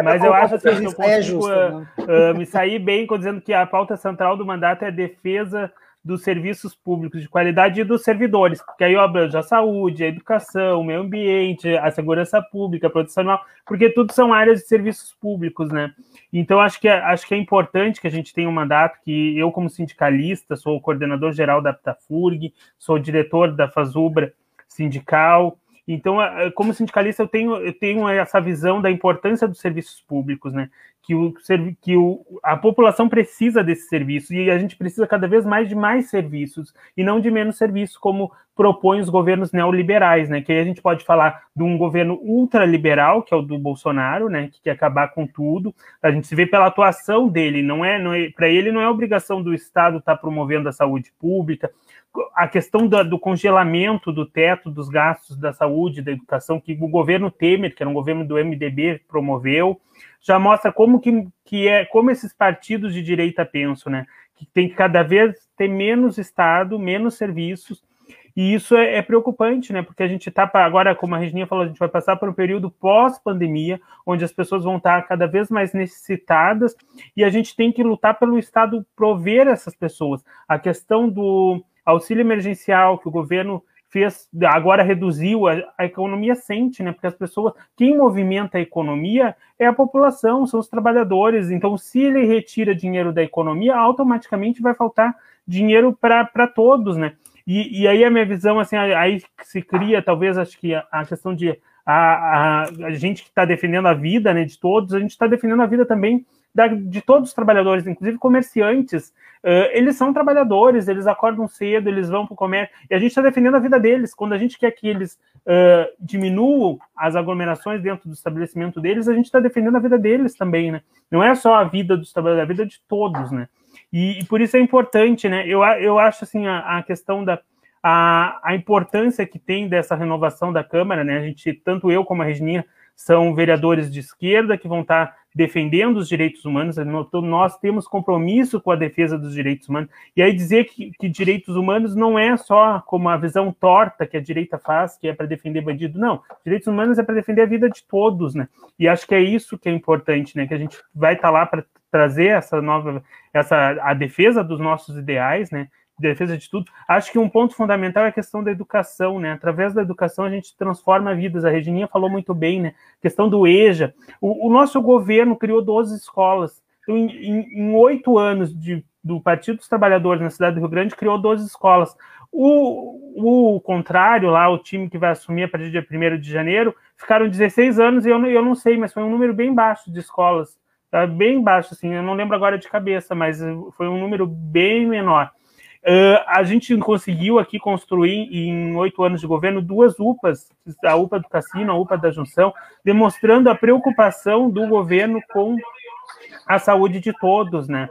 mas eu acho assim, que eu consigo justo, uh, uh, me sair bem dizendo que a pauta central do mandato é a defesa dos serviços públicos de qualidade e dos servidores, porque aí abrange a saúde, a educação, o meio ambiente, a segurança pública, a proteção animal, porque tudo são áreas de serviços públicos, né? Então, acho que, é, acho que é importante que a gente tenha um mandato que eu, como sindicalista, sou o coordenador geral da Aptafurg, sou diretor da Fazubra sindical, então, como sindicalista, eu tenho, eu tenho essa visão da importância dos serviços públicos, né? Que, o, que o, a população precisa desses serviços e a gente precisa cada vez mais de mais serviços e não de menos serviços, como propõem os governos neoliberais, né? Que aí a gente pode falar de um governo ultraliberal, que é o do Bolsonaro, né? Que quer acabar com tudo. A gente se vê pela atuação dele, não é, não é para ele não é obrigação do Estado estar tá promovendo a saúde pública, a questão do, do, congelamento do teto dos gastos da saúde, da educação, que o governo Temer, que era um governo do MDB, promoveu, já mostra como que, que é, como esses partidos de direita pensam, né? Que tem que cada vez ter menos Estado, menos serviços, e isso é, é preocupante, né? Porque a gente está agora, como a Regininha falou, a gente vai passar por um período pós-pandemia, onde as pessoas vão estar cada vez mais necessitadas, e a gente tem que lutar pelo Estado prover essas pessoas. A questão do auxílio emergencial que o governo fez, agora reduziu, a, a, economia sente, né? Porque as pessoas, quem movimenta a economia é a população, são os trabalhadores. Então, se ele retira dinheiro da economia, automaticamente vai faltar dinheiro para todos, né? E, e, aí a minha visão, assim, aí se cria, talvez, acho que a, a questão de a, a, a gente que está defendendo a vida, né, de todos, a gente está defendendo a vida também da, de todos os trabalhadores, inclusive comerciantes, uh, eles são trabalhadores, eles acordam cedo, eles vão para o comércio, e a gente está defendendo a vida deles. Quando a gente quer que eles uh, diminuam as aglomerações dentro do estabelecimento deles, a gente está defendendo a vida deles também, né? Não é só a vida dos trabalhadores, é a vida de todos, né? E, e por isso é importante, né? Eu, eu acho assim a, a questão da a, a importância que tem dessa renovação da Câmara, né? A gente, tanto eu como a Regininha, são vereadores de esquerda que vão estar defendendo os direitos humanos, nós temos compromisso com a defesa dos direitos humanos, e aí dizer que, que direitos humanos não é só como a visão torta que a direita faz, que é para defender bandido, não, direitos humanos é para defender a vida de todos, né, e acho que é isso que é importante, né, que a gente vai estar lá para trazer essa nova, essa, a defesa dos nossos ideais, né, defesa de tudo. Acho que um ponto fundamental é a questão da educação, né? Através da educação a gente transforma vidas. A Regininha falou muito bem, né? Questão do EJA. O, o nosso governo criou 12 escolas. Então, em oito anos de, do Partido dos Trabalhadores na cidade do Rio Grande, criou 12 escolas. O, o contrário, lá, o time que vai assumir a partir do dia 1 de janeiro, ficaram 16 anos e eu, eu não sei, mas foi um número bem baixo de escolas. Tá? Bem baixo, assim, eu não lembro agora de cabeça, mas foi um número bem menor. Uh, a gente conseguiu aqui construir em oito anos de governo duas UPAs, a UPA do Cassino, a UPA da Junção, demonstrando a preocupação do governo com a saúde de todos, né?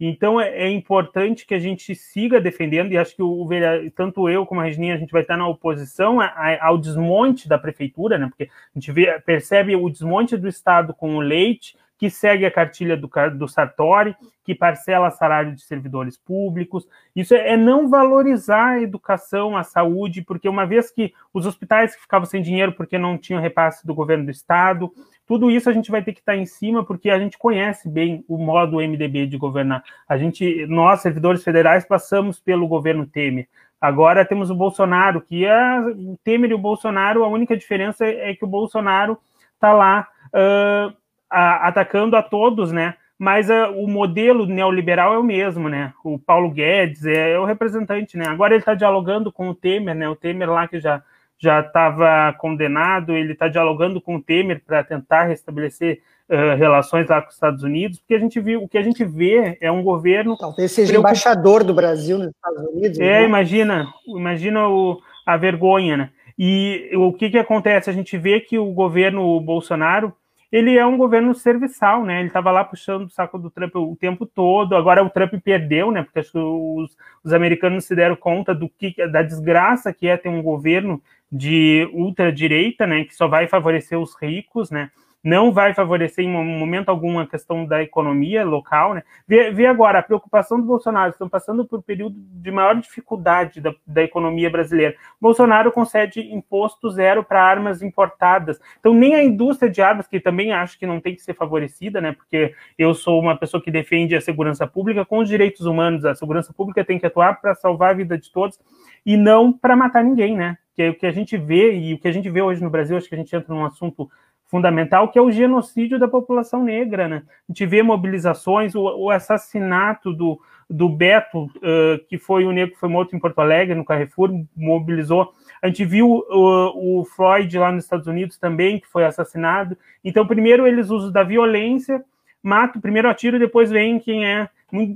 Então é, é importante que a gente siga defendendo, e acho que o, tanto eu como a Regininha, a gente vai estar na oposição a, a, ao desmonte da prefeitura, né? Porque a gente vê, percebe o desmonte do Estado com o leite, que segue a cartilha do, do Sartori, que parcela salário de servidores públicos. Isso é, é não valorizar a educação, a saúde, porque uma vez que os hospitais que ficavam sem dinheiro porque não tinham repasse do governo do estado, tudo isso a gente vai ter que estar em cima, porque a gente conhece bem o modo MDB de governar. A gente, nós, servidores federais, passamos pelo governo Temer. Agora temos o Bolsonaro, que é o Temer e o Bolsonaro, a única diferença é que o Bolsonaro está lá. Uh, a, atacando a todos, né? Mas a, o modelo neoliberal é o mesmo, né? O Paulo Guedes é, é o representante, né? Agora ele está dialogando com o Temer, né? O Temer lá que já já estava condenado, ele está dialogando com o Temer para tentar restabelecer uh, relações lá com os Estados Unidos, porque a gente viu, o que a gente vê é um governo. Talvez seja preocup... embaixador do Brasil nos Estados Unidos. É, né? imagina, imagina o, a vergonha, né? E o que, que acontece? A gente vê que o governo Bolsonaro ele é um governo serviçal, né? Ele estava lá puxando o saco do Trump o tempo todo. Agora o Trump perdeu, né? Porque acho que os, os americanos se deram conta do que da desgraça que é ter um governo de ultradireita, né? Que só vai favorecer os ricos, né? Não vai favorecer em momento algum a questão da economia local, né? Vê, vê, agora a preocupação do Bolsonaro, estão passando por um período de maior dificuldade da, da economia brasileira. Bolsonaro concede imposto zero para armas importadas. Então, nem a indústria de armas, que também acho que não tem que ser favorecida, né? Porque eu sou uma pessoa que defende a segurança pública com os direitos humanos. A segurança pública tem que atuar para salvar a vida de todos e não para matar ninguém, né? Que é o que a gente vê, e o que a gente vê hoje no Brasil, acho que a gente entra num assunto fundamental, que é o genocídio da população negra. Né? A gente vê mobilizações, o, o assassinato do, do Beto, uh, que foi o negro que foi morto em Porto Alegre, no Carrefour, mobilizou. A gente viu uh, o Floyd lá nos Estados Unidos também, que foi assassinado. Então, primeiro eles usam da violência, matam, primeiro atiro, depois vem quem é.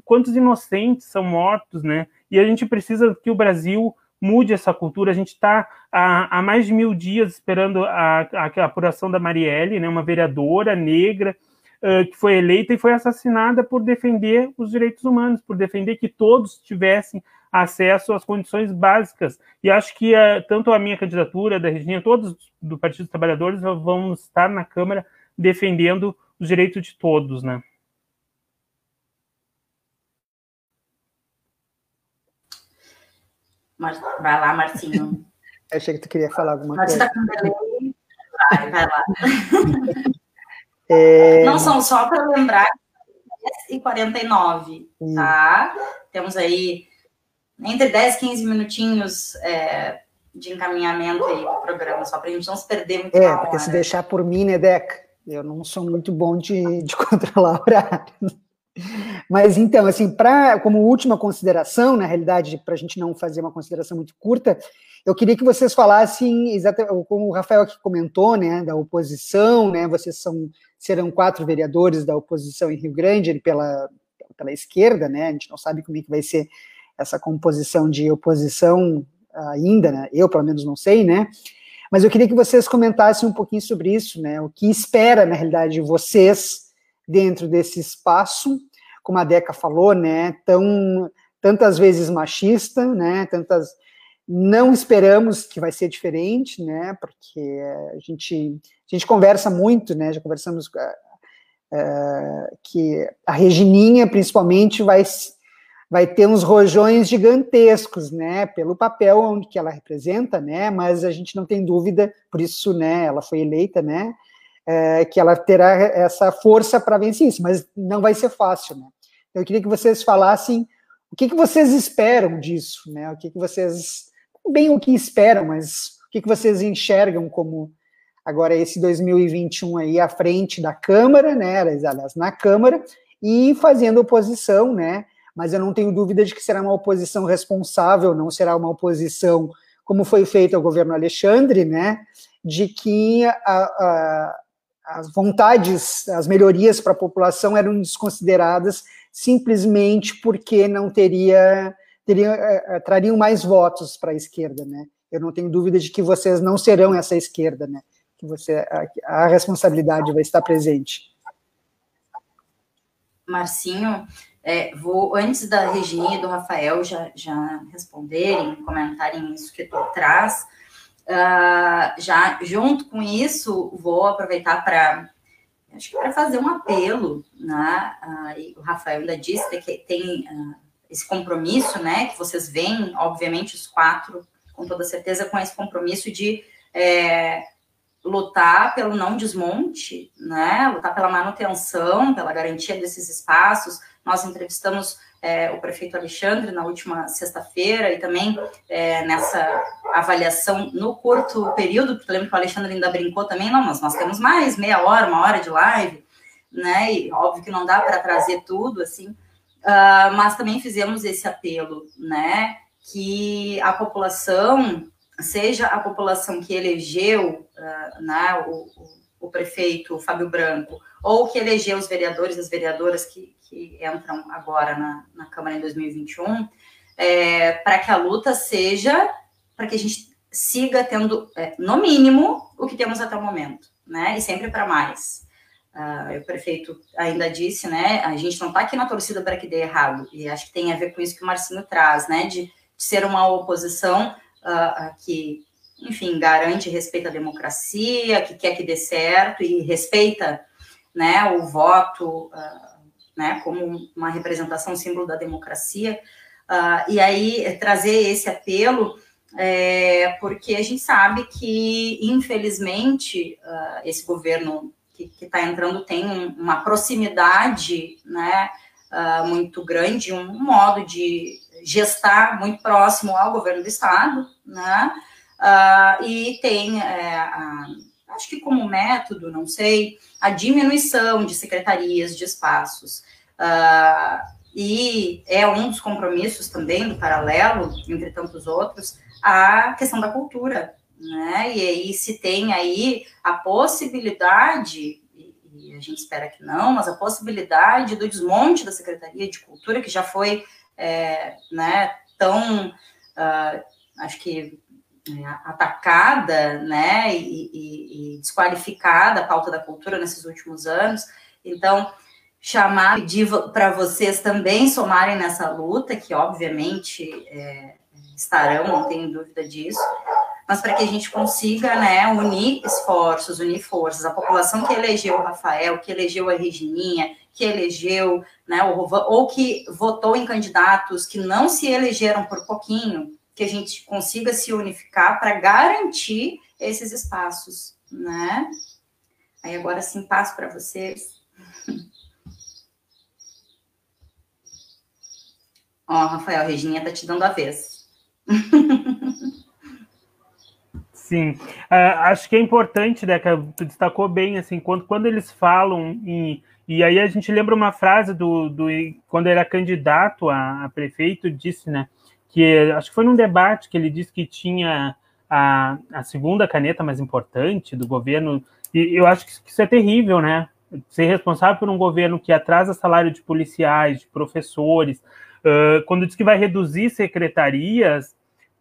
Quantos inocentes são mortos, né? E a gente precisa que o Brasil mude essa cultura. A gente está há, há, mais de mil dias esperando a, a, apuração da Marielle, né, uma vereadora negra uh, que foi eleita e foi assassinada por defender os direitos humanos, por defender que todos tivessem acesso às condições básicas. E acho que uh, tanto a minha candidatura, da Regina, todos do Partido dos Trabalhadores vão estar na Câmara defendendo os direitos de todos, né? Vai lá, Marcinho. (laughs) achei que tu queria falar alguma Marcinho coisa. Tá com Vai, vai lá. (laughs) É... Não são só para lembrar e 49, hum. tá? Temos aí entre 10 e 15 minutinhos é, de encaminhamento aí do programa, só para a gente não se perder muito. É, porque se deixar por mim, né, Deca? Eu não sou muito bom de, de (laughs) controlar horário. Mas então, assim, para como última consideração, na realidade, para a gente não fazer uma consideração muito curta, eu queria que vocês falassem exatamente como o Rafael aqui comentou, né, da oposição, né, vocês são serão quatro vereadores da oposição em Rio Grande pela pela esquerda, né, a gente não sabe como é que vai ser essa composição de oposição ainda, né, eu pelo menos não sei, né, mas eu queria que vocês comentassem um pouquinho sobre isso, né, o que espera na realidade vocês dentro desse espaço como a Deca falou, né, tão tantas vezes machista, né, tantas não esperamos que vai ser diferente, né, porque a gente a gente conversa muito, né, já conversamos uh, que a Regininha principalmente vai vai ter uns rojões gigantescos, né, pelo papel onde que ela representa, né, mas a gente não tem dúvida, por isso, né, ela foi eleita, né, é, que ela terá essa força para vencer isso, mas não vai ser fácil, né. Eu queria que vocês falassem o que, que vocês esperam disso, né, o que, que vocês, bem o que esperam, mas o que, que vocês enxergam como agora esse 2021 aí à frente da Câmara, né, aliás, na Câmara, e fazendo oposição, né, mas eu não tenho dúvida de que será uma oposição responsável, não será uma oposição como foi feito ao governo Alexandre, né, de que a, a, as vontades, as melhorias para a população eram desconsideradas simplesmente porque não teria, teria uh, trariam mais votos para a esquerda, né? Eu não tenho dúvida de que vocês não serão essa esquerda, né? Que você a, a responsabilidade vai estar presente. Marcinho, é, vou, antes da Regina e do Rafael já, já responderem, comentarem isso que tu traz, uh, já junto com isso, vou aproveitar para acho que para fazer um apelo, né? Uh, o Rafael ainda disse que tem uh, esse compromisso, né? Que vocês veem, obviamente, os quatro, com toda certeza, com esse compromisso de é, lutar pelo não desmonte, né? Lutar pela manutenção, pela garantia desses espaços. Nós entrevistamos é, o prefeito Alexandre na última sexta-feira e também é, nessa avaliação no curto período, porque lembro que o Alexandre ainda brincou também, não, mas nós temos mais meia hora, uma hora de live, né? E óbvio que não dá para trazer tudo assim, uh, mas também fizemos esse apelo, né? Que a população seja a população que elegeu uh, né, o, o, prefeito Fábio Branco, ou que elegeu os vereadores e as vereadoras que, que entram agora na, na Câmara em 2021, é, para que a luta seja, para que a gente siga tendo, é, no mínimo, o que temos até o momento, né? E sempre para mais. Uh, o prefeito ainda disse, né? A gente não está aqui na torcida para que dê errado, e acho que tem a ver com isso que o Marcinho traz, né? De, de ser uma oposição uh, que, enfim, garante respeito à democracia, que quer que dê certo e respeita né, o voto uh, né, como uma representação, símbolo da democracia. E aí trazer esse apelo, é, porque a gente sabe que, infelizmente, esse governo que está entrando tem um, uma proximidade né, uh, muito grande, um modo de gestar muito próximo ao governo do Estado, né? Uh, e tem, é, a, acho que como método, não sei, a diminuição de secretarias, de espaços. Uh, e é um dos compromissos também do paralelo, entre tantos outros, a questão da cultura, né? E aí se tem aí a possibilidade, e a gente espera que não, mas a possibilidade do desmonte da Secretaria de Cultura, que já foi é, né, tão, uh, acho que, é, atacada né, e, e, e, desqualificada a pauta da cultura nesses últimos anos. Então, chamar, pedir para vocês também somarem nessa luta, que obviamente é, estarão, não tenho dúvida disso, mas para que a gente consiga né, unir esforços, unir forças. A população que elegeu o Rafael, que elegeu a Regininha, que elegeu né, o Rovan, ou que votou em candidatos que não se elegeram por pouquinho, que a gente consiga se unificar para garantir esses espaços, né? Aí agora sim passo para vocês. (laughs) Ó, Rafael, Regininha tá te dando a vez. (laughs) Sim, uh, acho que é importante, Deca, tu destacou bem, assim, quando, quando eles falam. E aí a gente lembra uma frase do, do quando era candidato a, a prefeito, disse, né, que acho que foi num debate que ele disse que tinha a, a segunda caneta mais importante do governo, e eu acho que isso é terrível, né, ser responsável por um governo que atrasa salário de policiais, de professores, uh, quando diz que vai reduzir secretarias,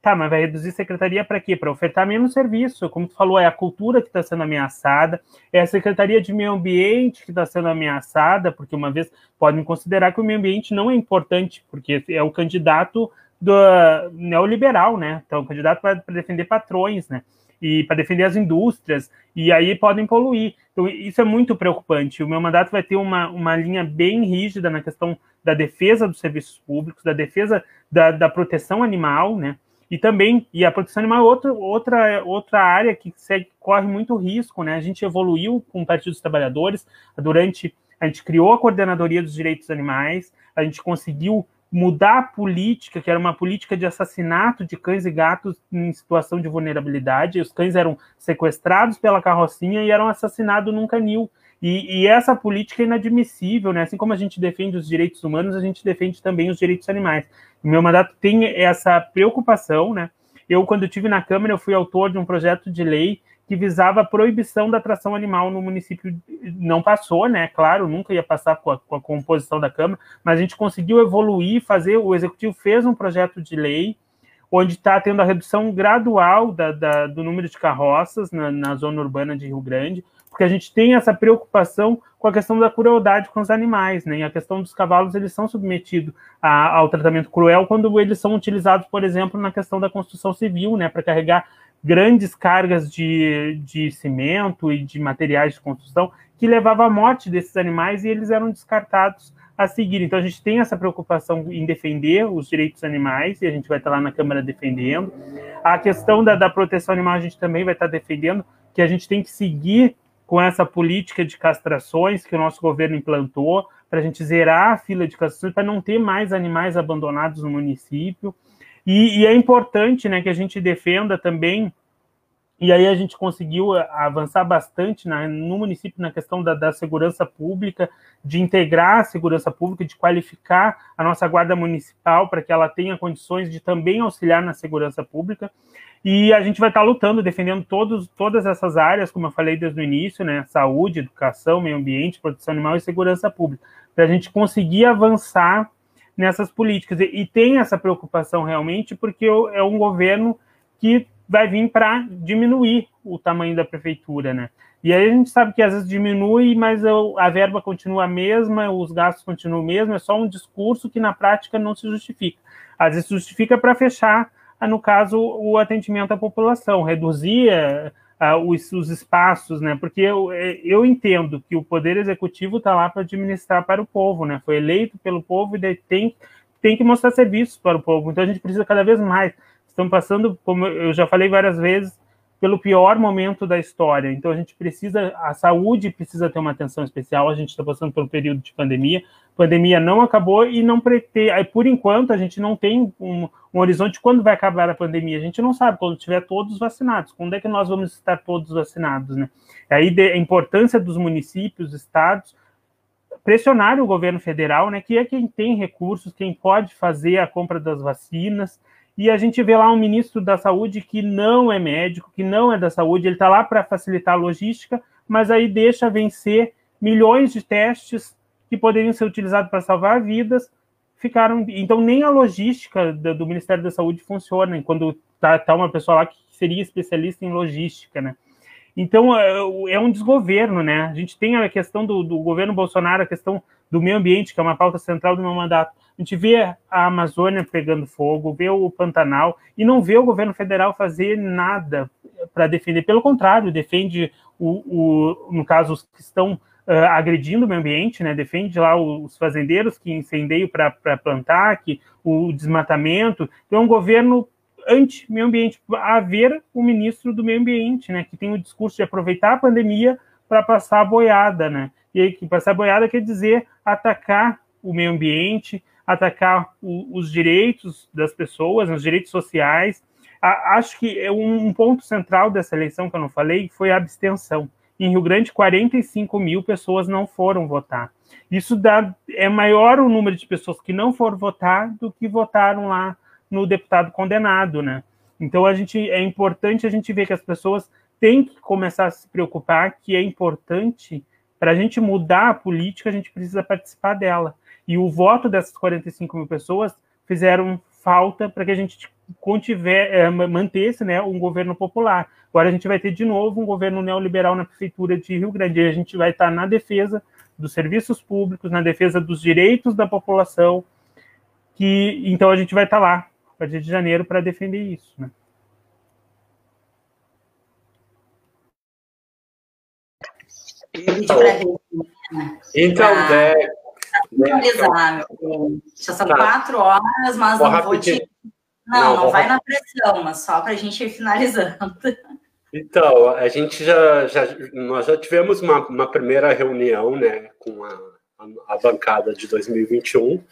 Tá, mas vai reduzir secretaria para quê? Para ofertar menos serviço. Como tu falou, é a cultura que está sendo ameaçada, é a Secretaria de Meio Ambiente que está sendo ameaçada, porque uma vez podem considerar que o meio ambiente não é importante, porque é o candidato do neoliberal, né? Então, o candidato para defender patrões, né? E para defender as indústrias, e aí podem poluir. Então, isso é muito preocupante. O meu mandato vai ter uma, uma linha bem rígida na questão da defesa dos serviços públicos, da defesa da, da proteção animal, né? E também, e a proteção animal é outra, outra, outra área que segue, corre muito risco, né? A gente evoluiu com o Partido dos Trabalhadores, durante, a gente criou a Coordenadoria dos Direitos Animais, a gente conseguiu mudar a política, que era uma política de assassinato de cães e gatos em situação de vulnerabilidade. Os cães eram sequestrados pela carrocinha e eram assassinados num canil. E, e, essa política é inadmissível, né? Assim como a gente defende os direitos humanos, a gente defende também os direitos animais. O meu mandato tem essa preocupação, né? Eu, quando estive na Câmara, eu fui autor de um projeto de lei que visava a proibição da tração animal no município. Não passou, né? Claro, nunca ia passar com a, com a composição da Câmara, mas a gente conseguiu evoluir, fazer. O Executivo fez um projeto de lei onde está tendo a redução gradual da, da, do número de carroças na, na zona urbana de Rio Grande porque a gente tem essa preocupação com a questão da crueldade com os animais, né? E a questão dos cavalos, eles são submetidos a, ao tratamento cruel quando eles são utilizados, por exemplo, na questão da construção civil, né? Para carregar grandes cargas de, de cimento e de materiais de construção que levava à morte desses animais e eles eram descartados a seguir. Então a gente tem essa preocupação em defender os direitos animais e a gente vai estar lá na Câmara defendendo. A questão da, da proteção animal a gente também vai estar defendendo que a gente tem que seguir com essa política de castrações que o nosso governo implantou, para a gente zerar a fila de castrações, para não ter mais animais abandonados no município. E, e, é importante né, que a gente defenda também, e aí a gente conseguiu avançar bastante na, no município na questão da, da, segurança pública, de integrar a segurança pública, de qualificar a nossa guarda municipal para que ela tenha condições de também auxiliar na segurança pública. E a gente vai estar lutando, defendendo todos, todas essas áreas, como eu falei desde o início, né? Saúde, educação, meio ambiente, proteção animal e segurança pública, para a gente conseguir avançar nessas políticas. E, e, tem essa preocupação realmente, porque é um governo que vai vir para diminuir o tamanho da prefeitura, né? E aí a gente sabe que às vezes diminui, mas a verba continua a mesma, os gastos continuam o mesmo, é só um discurso que na prática não se justifica. Às vezes justifica para fechar no caso, o atendimento à população, reduzir uh, os, os, espaços, né? Porque eu, é, eu entendo que o Poder Executivo está lá para administrar para o povo, né? Foi eleito pelo povo e tem, tem que mostrar serviços para o povo. Então a gente precisa cada vez mais. Estamos passando, como eu já falei várias vezes, pelo pior momento da história. Então a gente precisa, a saúde precisa ter uma atenção especial. A gente está passando pelo período de pandemia. A pandemia não acabou e não pretende. Por enquanto a gente não tem um, um horizonte quando vai acabar a pandemia. A gente não sabe quando tiver todos vacinados. Quando é que nós vamos estar todos vacinados, né? Aí a importância dos municípios, estados pressionar o governo federal, né, que é quem tem recursos, quem pode fazer a compra das vacinas e a gente vê lá um ministro da saúde que não é médico, que não é da saúde, ele está lá para facilitar a logística, mas aí deixa vencer milhões de testes que poderiam ser utilizados para salvar vidas, ficaram. Então, nem a logística do, Ministério da Saúde funciona quando está tá uma pessoa lá que seria especialista em logística, né? Então, é, é um desgoverno, né? A gente tem a questão do, do governo Bolsonaro, a questão do meio ambiente, que é uma pauta central do meu mandato a gente vê a Amazônia pegando fogo, vê o Pantanal e não vê o governo federal fazer nada para defender. Pelo contrário, defende o, o, no caso os que estão uh, agredindo o meio ambiente, né? Defende lá os fazendeiros que incendeiam para plantar, que o desmatamento. Então, é um governo anti-meio ambiente. A ver o ministro do meio ambiente, né? Que tem o discurso de aproveitar a pandemia para passar a boiada, né? E aí, que passar a boiada quer dizer atacar o meio ambiente, atacar o, os direitos das pessoas, os direitos sociais. A, acho que é um, um ponto central dessa eleição que eu não falei foi a abstenção. Em Rio Grande, 45 mil pessoas não foram votar. Isso dá, é maior o número de pessoas que não foram votar do que votaram lá no deputado condenado, né? Então a gente é importante a gente ver que as pessoas têm que começar a se preocupar que é importante para a gente mudar a política, a gente precisa participar dela. E o voto dessas 45 mil pessoas fizeram falta para que a gente contiver, é, mantesse né, um governo popular. Agora a gente vai ter de novo um governo neoliberal na prefeitura de Rio Grande. E a gente vai estar na defesa dos serviços públicos, na defesa dos direitos da população, que então a gente vai estar lá a partir de janeiro para defender isso. Né? Então, então é, finalizar, já são quatro horas, mas não vou te. Não, não, não vai na pressão, mas só para a gente ir finalizando. Então, a gente já, já nós já tivemos uma, uma primeira reunião, né, com a, a, a, bancada de 2021,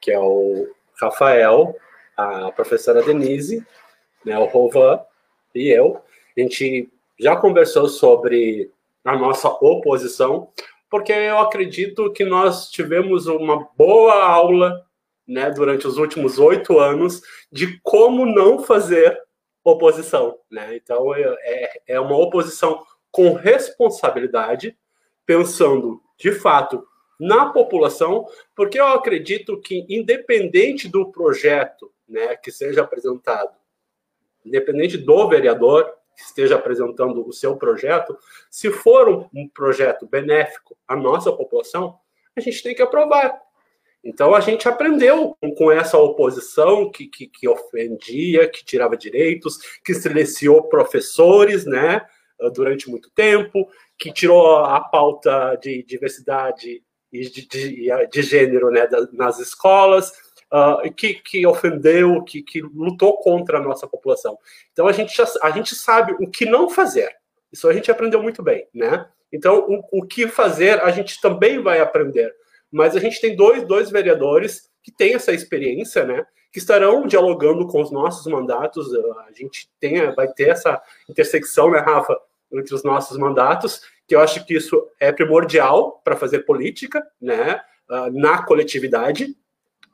que é o Rafael, a professora Denise, né, o Rovan e eu. A gente já conversou sobre a nossa oposição, porque eu acredito que nós tivemos uma boa aula né, durante os últimos oito anos de como não fazer oposição. Né? Então, é, é, é uma oposição com responsabilidade, pensando de fato na população, porque eu acredito que, independente do projeto né, que seja apresentado, independente do vereador esteja apresentando o seu projeto, se for um, projeto benéfico à nossa população, a gente tem que aprovar. Então a gente aprendeu com essa oposição que, que, que, ofendia, que tirava direitos, que silenciou professores, né, durante muito tempo, que tirou a pauta de diversidade e de, de, de gênero né, nas escolas, uh, que, que ofendeu, que, que lutou contra a nossa população. Então a gente, já, a gente sabe o que não fazer. Isso a gente aprendeu muito bem, né? Então o, o que fazer a gente também vai aprender mas a gente tem dois, dois vereadores que têm essa experiência, né? Que estarão dialogando com os nossos mandatos. A gente tem, vai ter essa intersecção, né, Rafa, entre os nossos mandatos, que eu acho que isso é primordial para fazer política, né? Uh, na coletividade.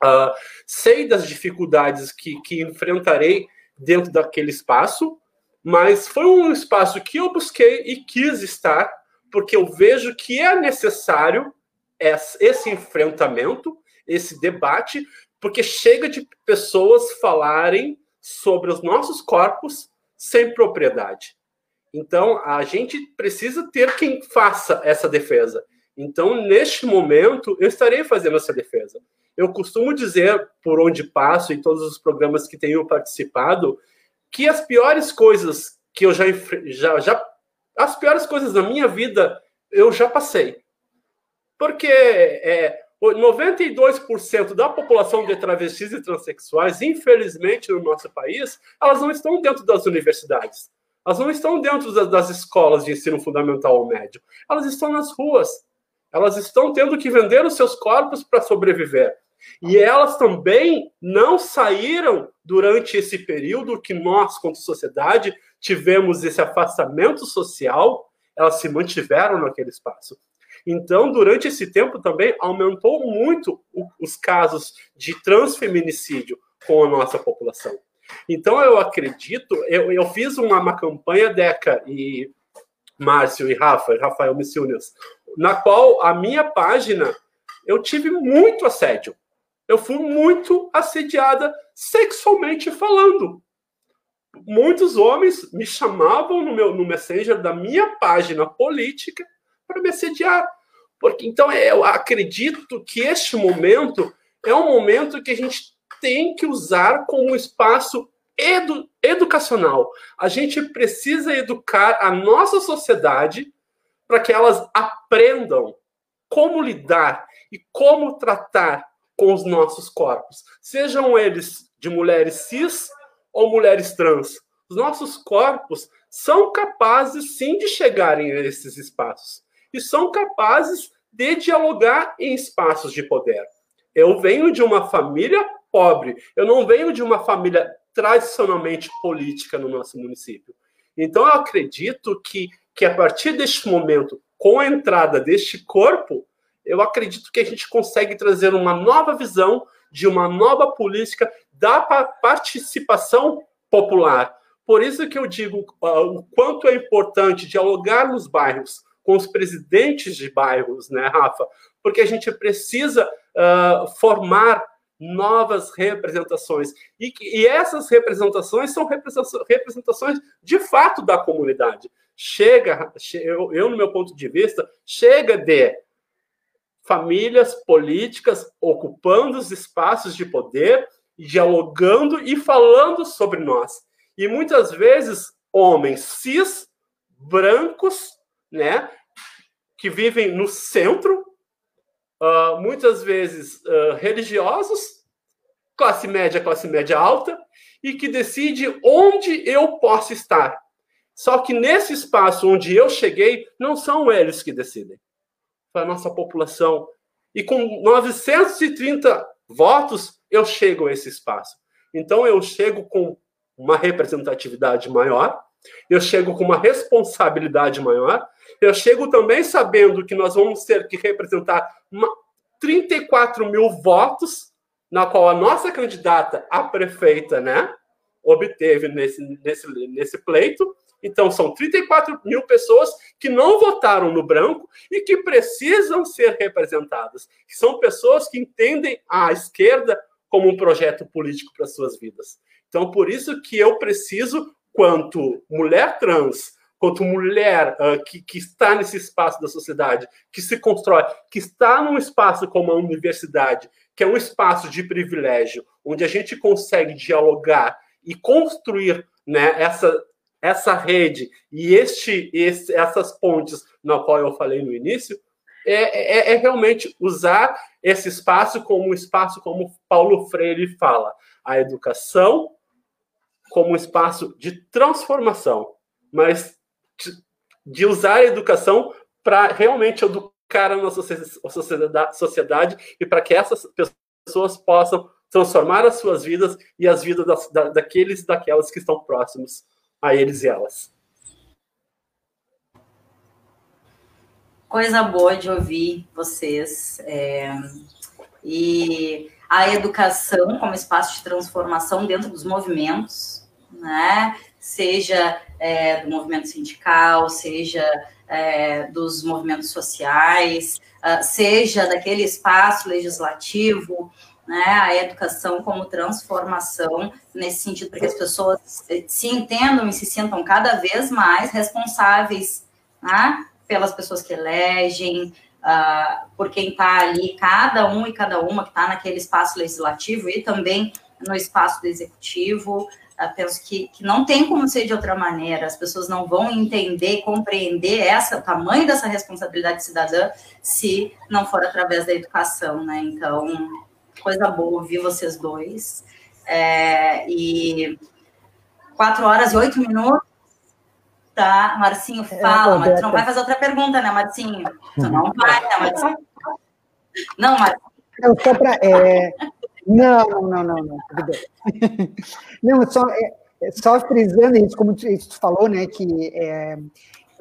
Uh, sei das dificuldades que, que enfrentarei dentro daquele espaço, mas foi um espaço que eu busquei e quis estar, porque eu vejo que é necessário esse enfrentamento, esse debate, porque chega de pessoas falarem sobre os nossos corpos sem propriedade. Então, a gente precisa ter quem faça essa defesa. Então, neste momento, eu estarei fazendo essa defesa. Eu costumo dizer, por onde passo, em todos os programas que tenho participado, que as piores coisas que eu já, já, já as piores coisas da minha vida eu já passei. Porque é, 92% da população de travestis e transexuais, infelizmente, no nosso país, elas não estão dentro das universidades. Elas não estão dentro das escolas de ensino fundamental ou médio. Elas estão nas ruas. Elas estão tendo que vender os seus corpos para sobreviver. E elas também não saíram durante esse período que nós, como sociedade, tivemos esse afastamento social, elas se mantiveram naquele espaço. Então, durante esse tempo também aumentou muito os casos de transfeminicídio com a nossa população. Então, eu acredito, eu, eu fiz uma, uma campanha, Deca e Márcio e Rafa, Rafael Missiunias, na qual a minha página eu tive muito assédio. Eu fui muito assediada sexualmente falando. Muitos homens me chamavam no meu no Messenger da minha página política para me assediar. Porque então é, eu acredito que este momento é um momento que a gente tem que usar como um espaço edu, educacional. A gente precisa educar a nossa sociedade para que elas aprendam como lidar e como tratar com os nossos corpos, sejam eles de mulheres cis ou mulheres trans. Os nossos corpos são capazes sim de chegarem a esses espaços e são capazes de dialogar em espaços de poder. Eu venho de uma família pobre, eu não venho de uma família tradicionalmente política no nosso município. Então, eu acredito que, que a partir deste momento, com a entrada deste corpo, eu acredito que a gente consegue trazer uma nova visão de uma nova política da participação popular. Por isso que eu digo uh, o quanto é importante dialogar nos bairros, com os presidentes de bairros, né, Rafa? Porque a gente precisa uh, formar novas representações. E, e essas representações são representações de fato da comunidade. Chega, eu, eu, no meu ponto de vista, chega de famílias políticas ocupando os espaços de poder, dialogando e falando sobre nós. E muitas vezes homens cis, brancos, né, que vivem no centro, uh, muitas vezes uh, religiosos, classe média, classe média alta, e que decide onde eu posso estar. Só que nesse espaço onde eu cheguei, não são eles que decidem para a nossa população. E com 930 votos, eu chego a esse espaço. Então, eu chego com uma representatividade maior, eu chego com uma responsabilidade maior, eu chego também sabendo que nós vamos ter que representar uma, 34 mil votos, na qual a nossa candidata a prefeita né, obteve nesse, nesse, nesse pleito, então, são 34 mil pessoas que não votaram no branco e que precisam ser representadas. São pessoas que entendem a esquerda como um projeto político para suas vidas. Então, por isso que eu preciso, quanto mulher trans, quanto mulher uh, que, que está nesse espaço da sociedade, que se constrói, que está num espaço como a universidade, que é um espaço de privilégio, onde a gente consegue dialogar e construir né, essa essa rede e este, essas pontes na qual eu falei no início, é, é, é, realmente usar esse espaço como um espaço, como Paulo Freire fala, a educação como um espaço de transformação, mas de, de usar a educação para realmente educar a nossa sociedade, e para que essas pessoas possam transformar as suas vidas e as vidas das, da, daqueles daquelas que estão próximos a eles e elas. Coisa boa de ouvir vocês. É, e a educação como espaço de transformação dentro dos movimentos, né? seja é, do movimento sindical, seja é, dos movimentos sociais, uh, seja daquele espaço legislativo, né, a educação como transformação nesse sentido, para que as pessoas se entendam e se sintam cada vez mais responsáveis né, pelas pessoas que elegem, uh, por quem está ali, cada um e cada uma que está naquele espaço legislativo e também no espaço do executivo. Uh, penso que, que não tem como ser de outra maneira, as pessoas não vão entender, compreender essa, o tamanho dessa responsabilidade cidadã se não for através da educação, né? Então, coisa boa ouvir vocês dois. É, e quatro horas e oito minutos. Tá, Marcinho, é, fala, é, mas tu não vai fazer outra pergunta, né, Marcinho? Tu não vai, né, Marcinho? Não, Marcinho. Não, só para. É... Não, não, não, não, tudo bem. Não, só, é, só frisando isso, como tu, tu falou, né, que é,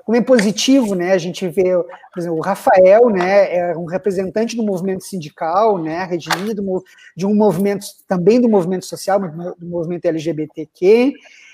como é positivo, né? A gente vê, por exemplo, o Rafael, né? É um representante do movimento sindical, né? Redimido de um movimento também do movimento social, do movimento LGBTQ,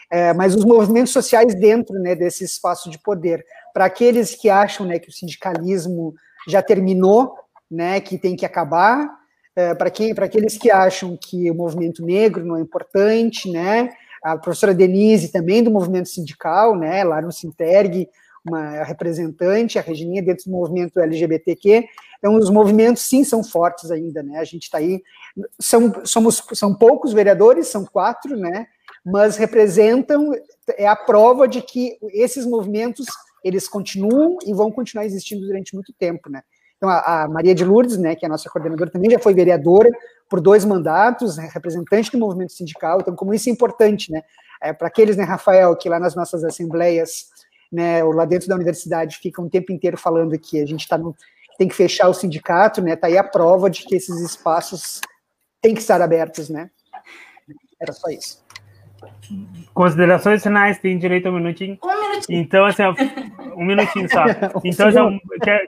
é, mas os movimentos sociais dentro, né? Desse espaço de poder. Para aqueles que acham, né? Que o sindicalismo já terminou, né? Que tem que acabar. É, para quem, para aqueles que acham que o movimento negro não é importante, né? A professora Denise também do movimento sindical, né? Lá no Sinterg uma representante, a Regininha, dentro do movimento LGBTQ. Então, os movimentos, sim, são fortes ainda, né? A gente está aí. São, somos, são poucos vereadores, são quatro, né? Mas representam, é a prova de que esses movimentos, eles continuam e vão continuar existindo durante muito tempo, né? Então, a, a Maria de Lourdes, né, que é a nossa coordenadora, também já foi vereadora por dois mandatos, né, representante do movimento sindical. Então, como isso é importante, né? É, Para aqueles, né, Rafael, que lá nas nossas assembleias né, lá dentro da universidade fica um tempo inteiro falando que a gente está tem que fechar o sindicato, né? Tá aí a prova de que esses espaços têm que estar abertos, né? Era só isso. Considerações finais, tem direito a um minutinho. Um minutinho. Então, assim, um minutinho só. (laughs) Então, já,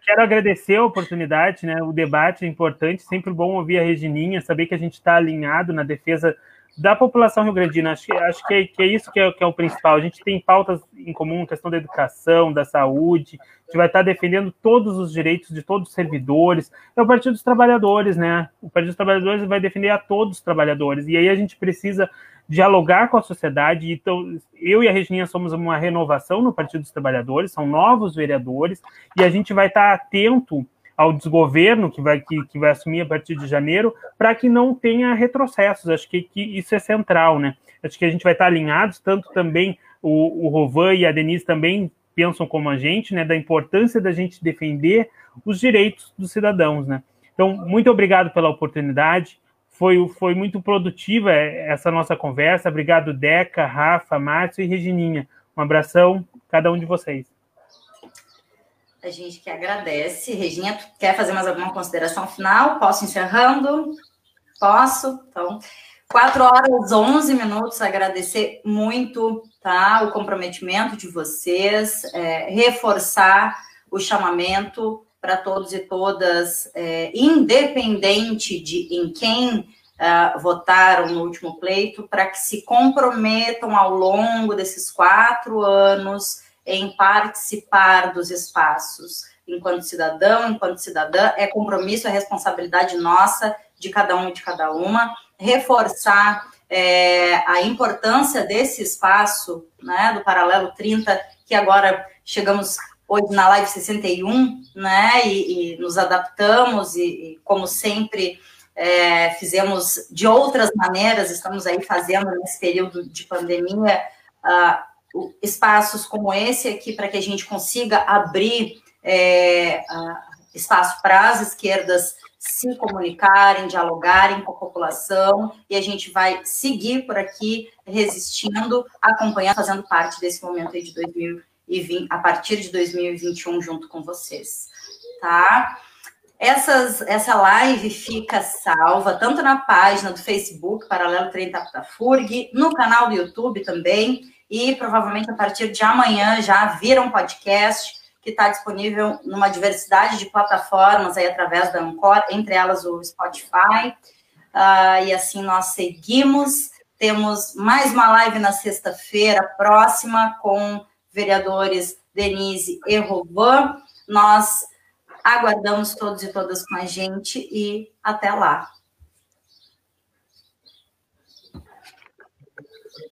quero agradecer a oportunidade, né? O debate é importante, sempre bom ouvir a Regininha, saber que a gente está alinhado na defesa da população rio-grandina. Acho, acho que, é, que é isso que é, que é, o principal. A gente tem pautas em comum, questão da educação, da saúde, a gente vai estar defendendo todos os direitos de todos os servidores. É o Partido dos Trabalhadores, né? O Partido dos Trabalhadores vai defender a todos os trabalhadores. E aí a gente precisa dialogar com a sociedade. Então, eu e a Regininha somos uma renovação no Partido dos Trabalhadores, são novos vereadores, e a gente vai estar atento ao desgoverno que vai, que, que vai assumir a partir de janeiro, para que não tenha retrocessos. Acho que, que, isso é central, né? Acho que a gente vai estar alinhados, tanto também o, o Rovan e a Denise também pensam como a gente, né? Da importância da gente defender os direitos dos cidadãos, né? Então, muito obrigado pela oportunidade. Foi, foi muito produtiva essa nossa conversa. Obrigado, Deca, Rafa, Márcio e Regininha. Um abração, cada um de vocês. A gente que agradece. Reginha, quer fazer mais alguma consideração final? Posso encerrando? Posso? Então, 4 horas 11 minutos. Agradecer muito tá, o comprometimento de vocês, é, reforçar o chamamento para todos e todas, é, independente de em quem uh, votaram no último pleito, para que se comprometam ao longo desses quatro anos em participar dos espaços enquanto cidadão, enquanto cidadã, é compromisso, é responsabilidade nossa, de cada um e de cada uma, reforçar é, a importância desse espaço, né, do Paralelo 30, que agora chegamos hoje na live 61, né, e, e nos adaptamos, e, e como sempre, é, fizemos de outras maneiras, estamos aí fazendo nesse período de pandemia, uh, espaços como esse aqui para que a gente consiga abrir é, espaço para as esquerdas se comunicarem, dialogarem com a população, e a gente vai seguir por aqui resistindo, acompanhando, fazendo parte desse momento aí de 2020, a partir de 2021, junto com vocês, tá? Essas, essa live fica salva tanto na página do Facebook, Paralelo 30 da FURG, no canal do YouTube também, e provavelmente a partir de amanhã já vira um podcast que está disponível numa diversidade de plataformas aí através da Ancor, entre elas o Spotify. Uh, e assim nós seguimos. Temos mais uma live na sexta-feira próxima com vereadores Denise e Rovan. Nós aguardamos todos e todas com a gente e até lá.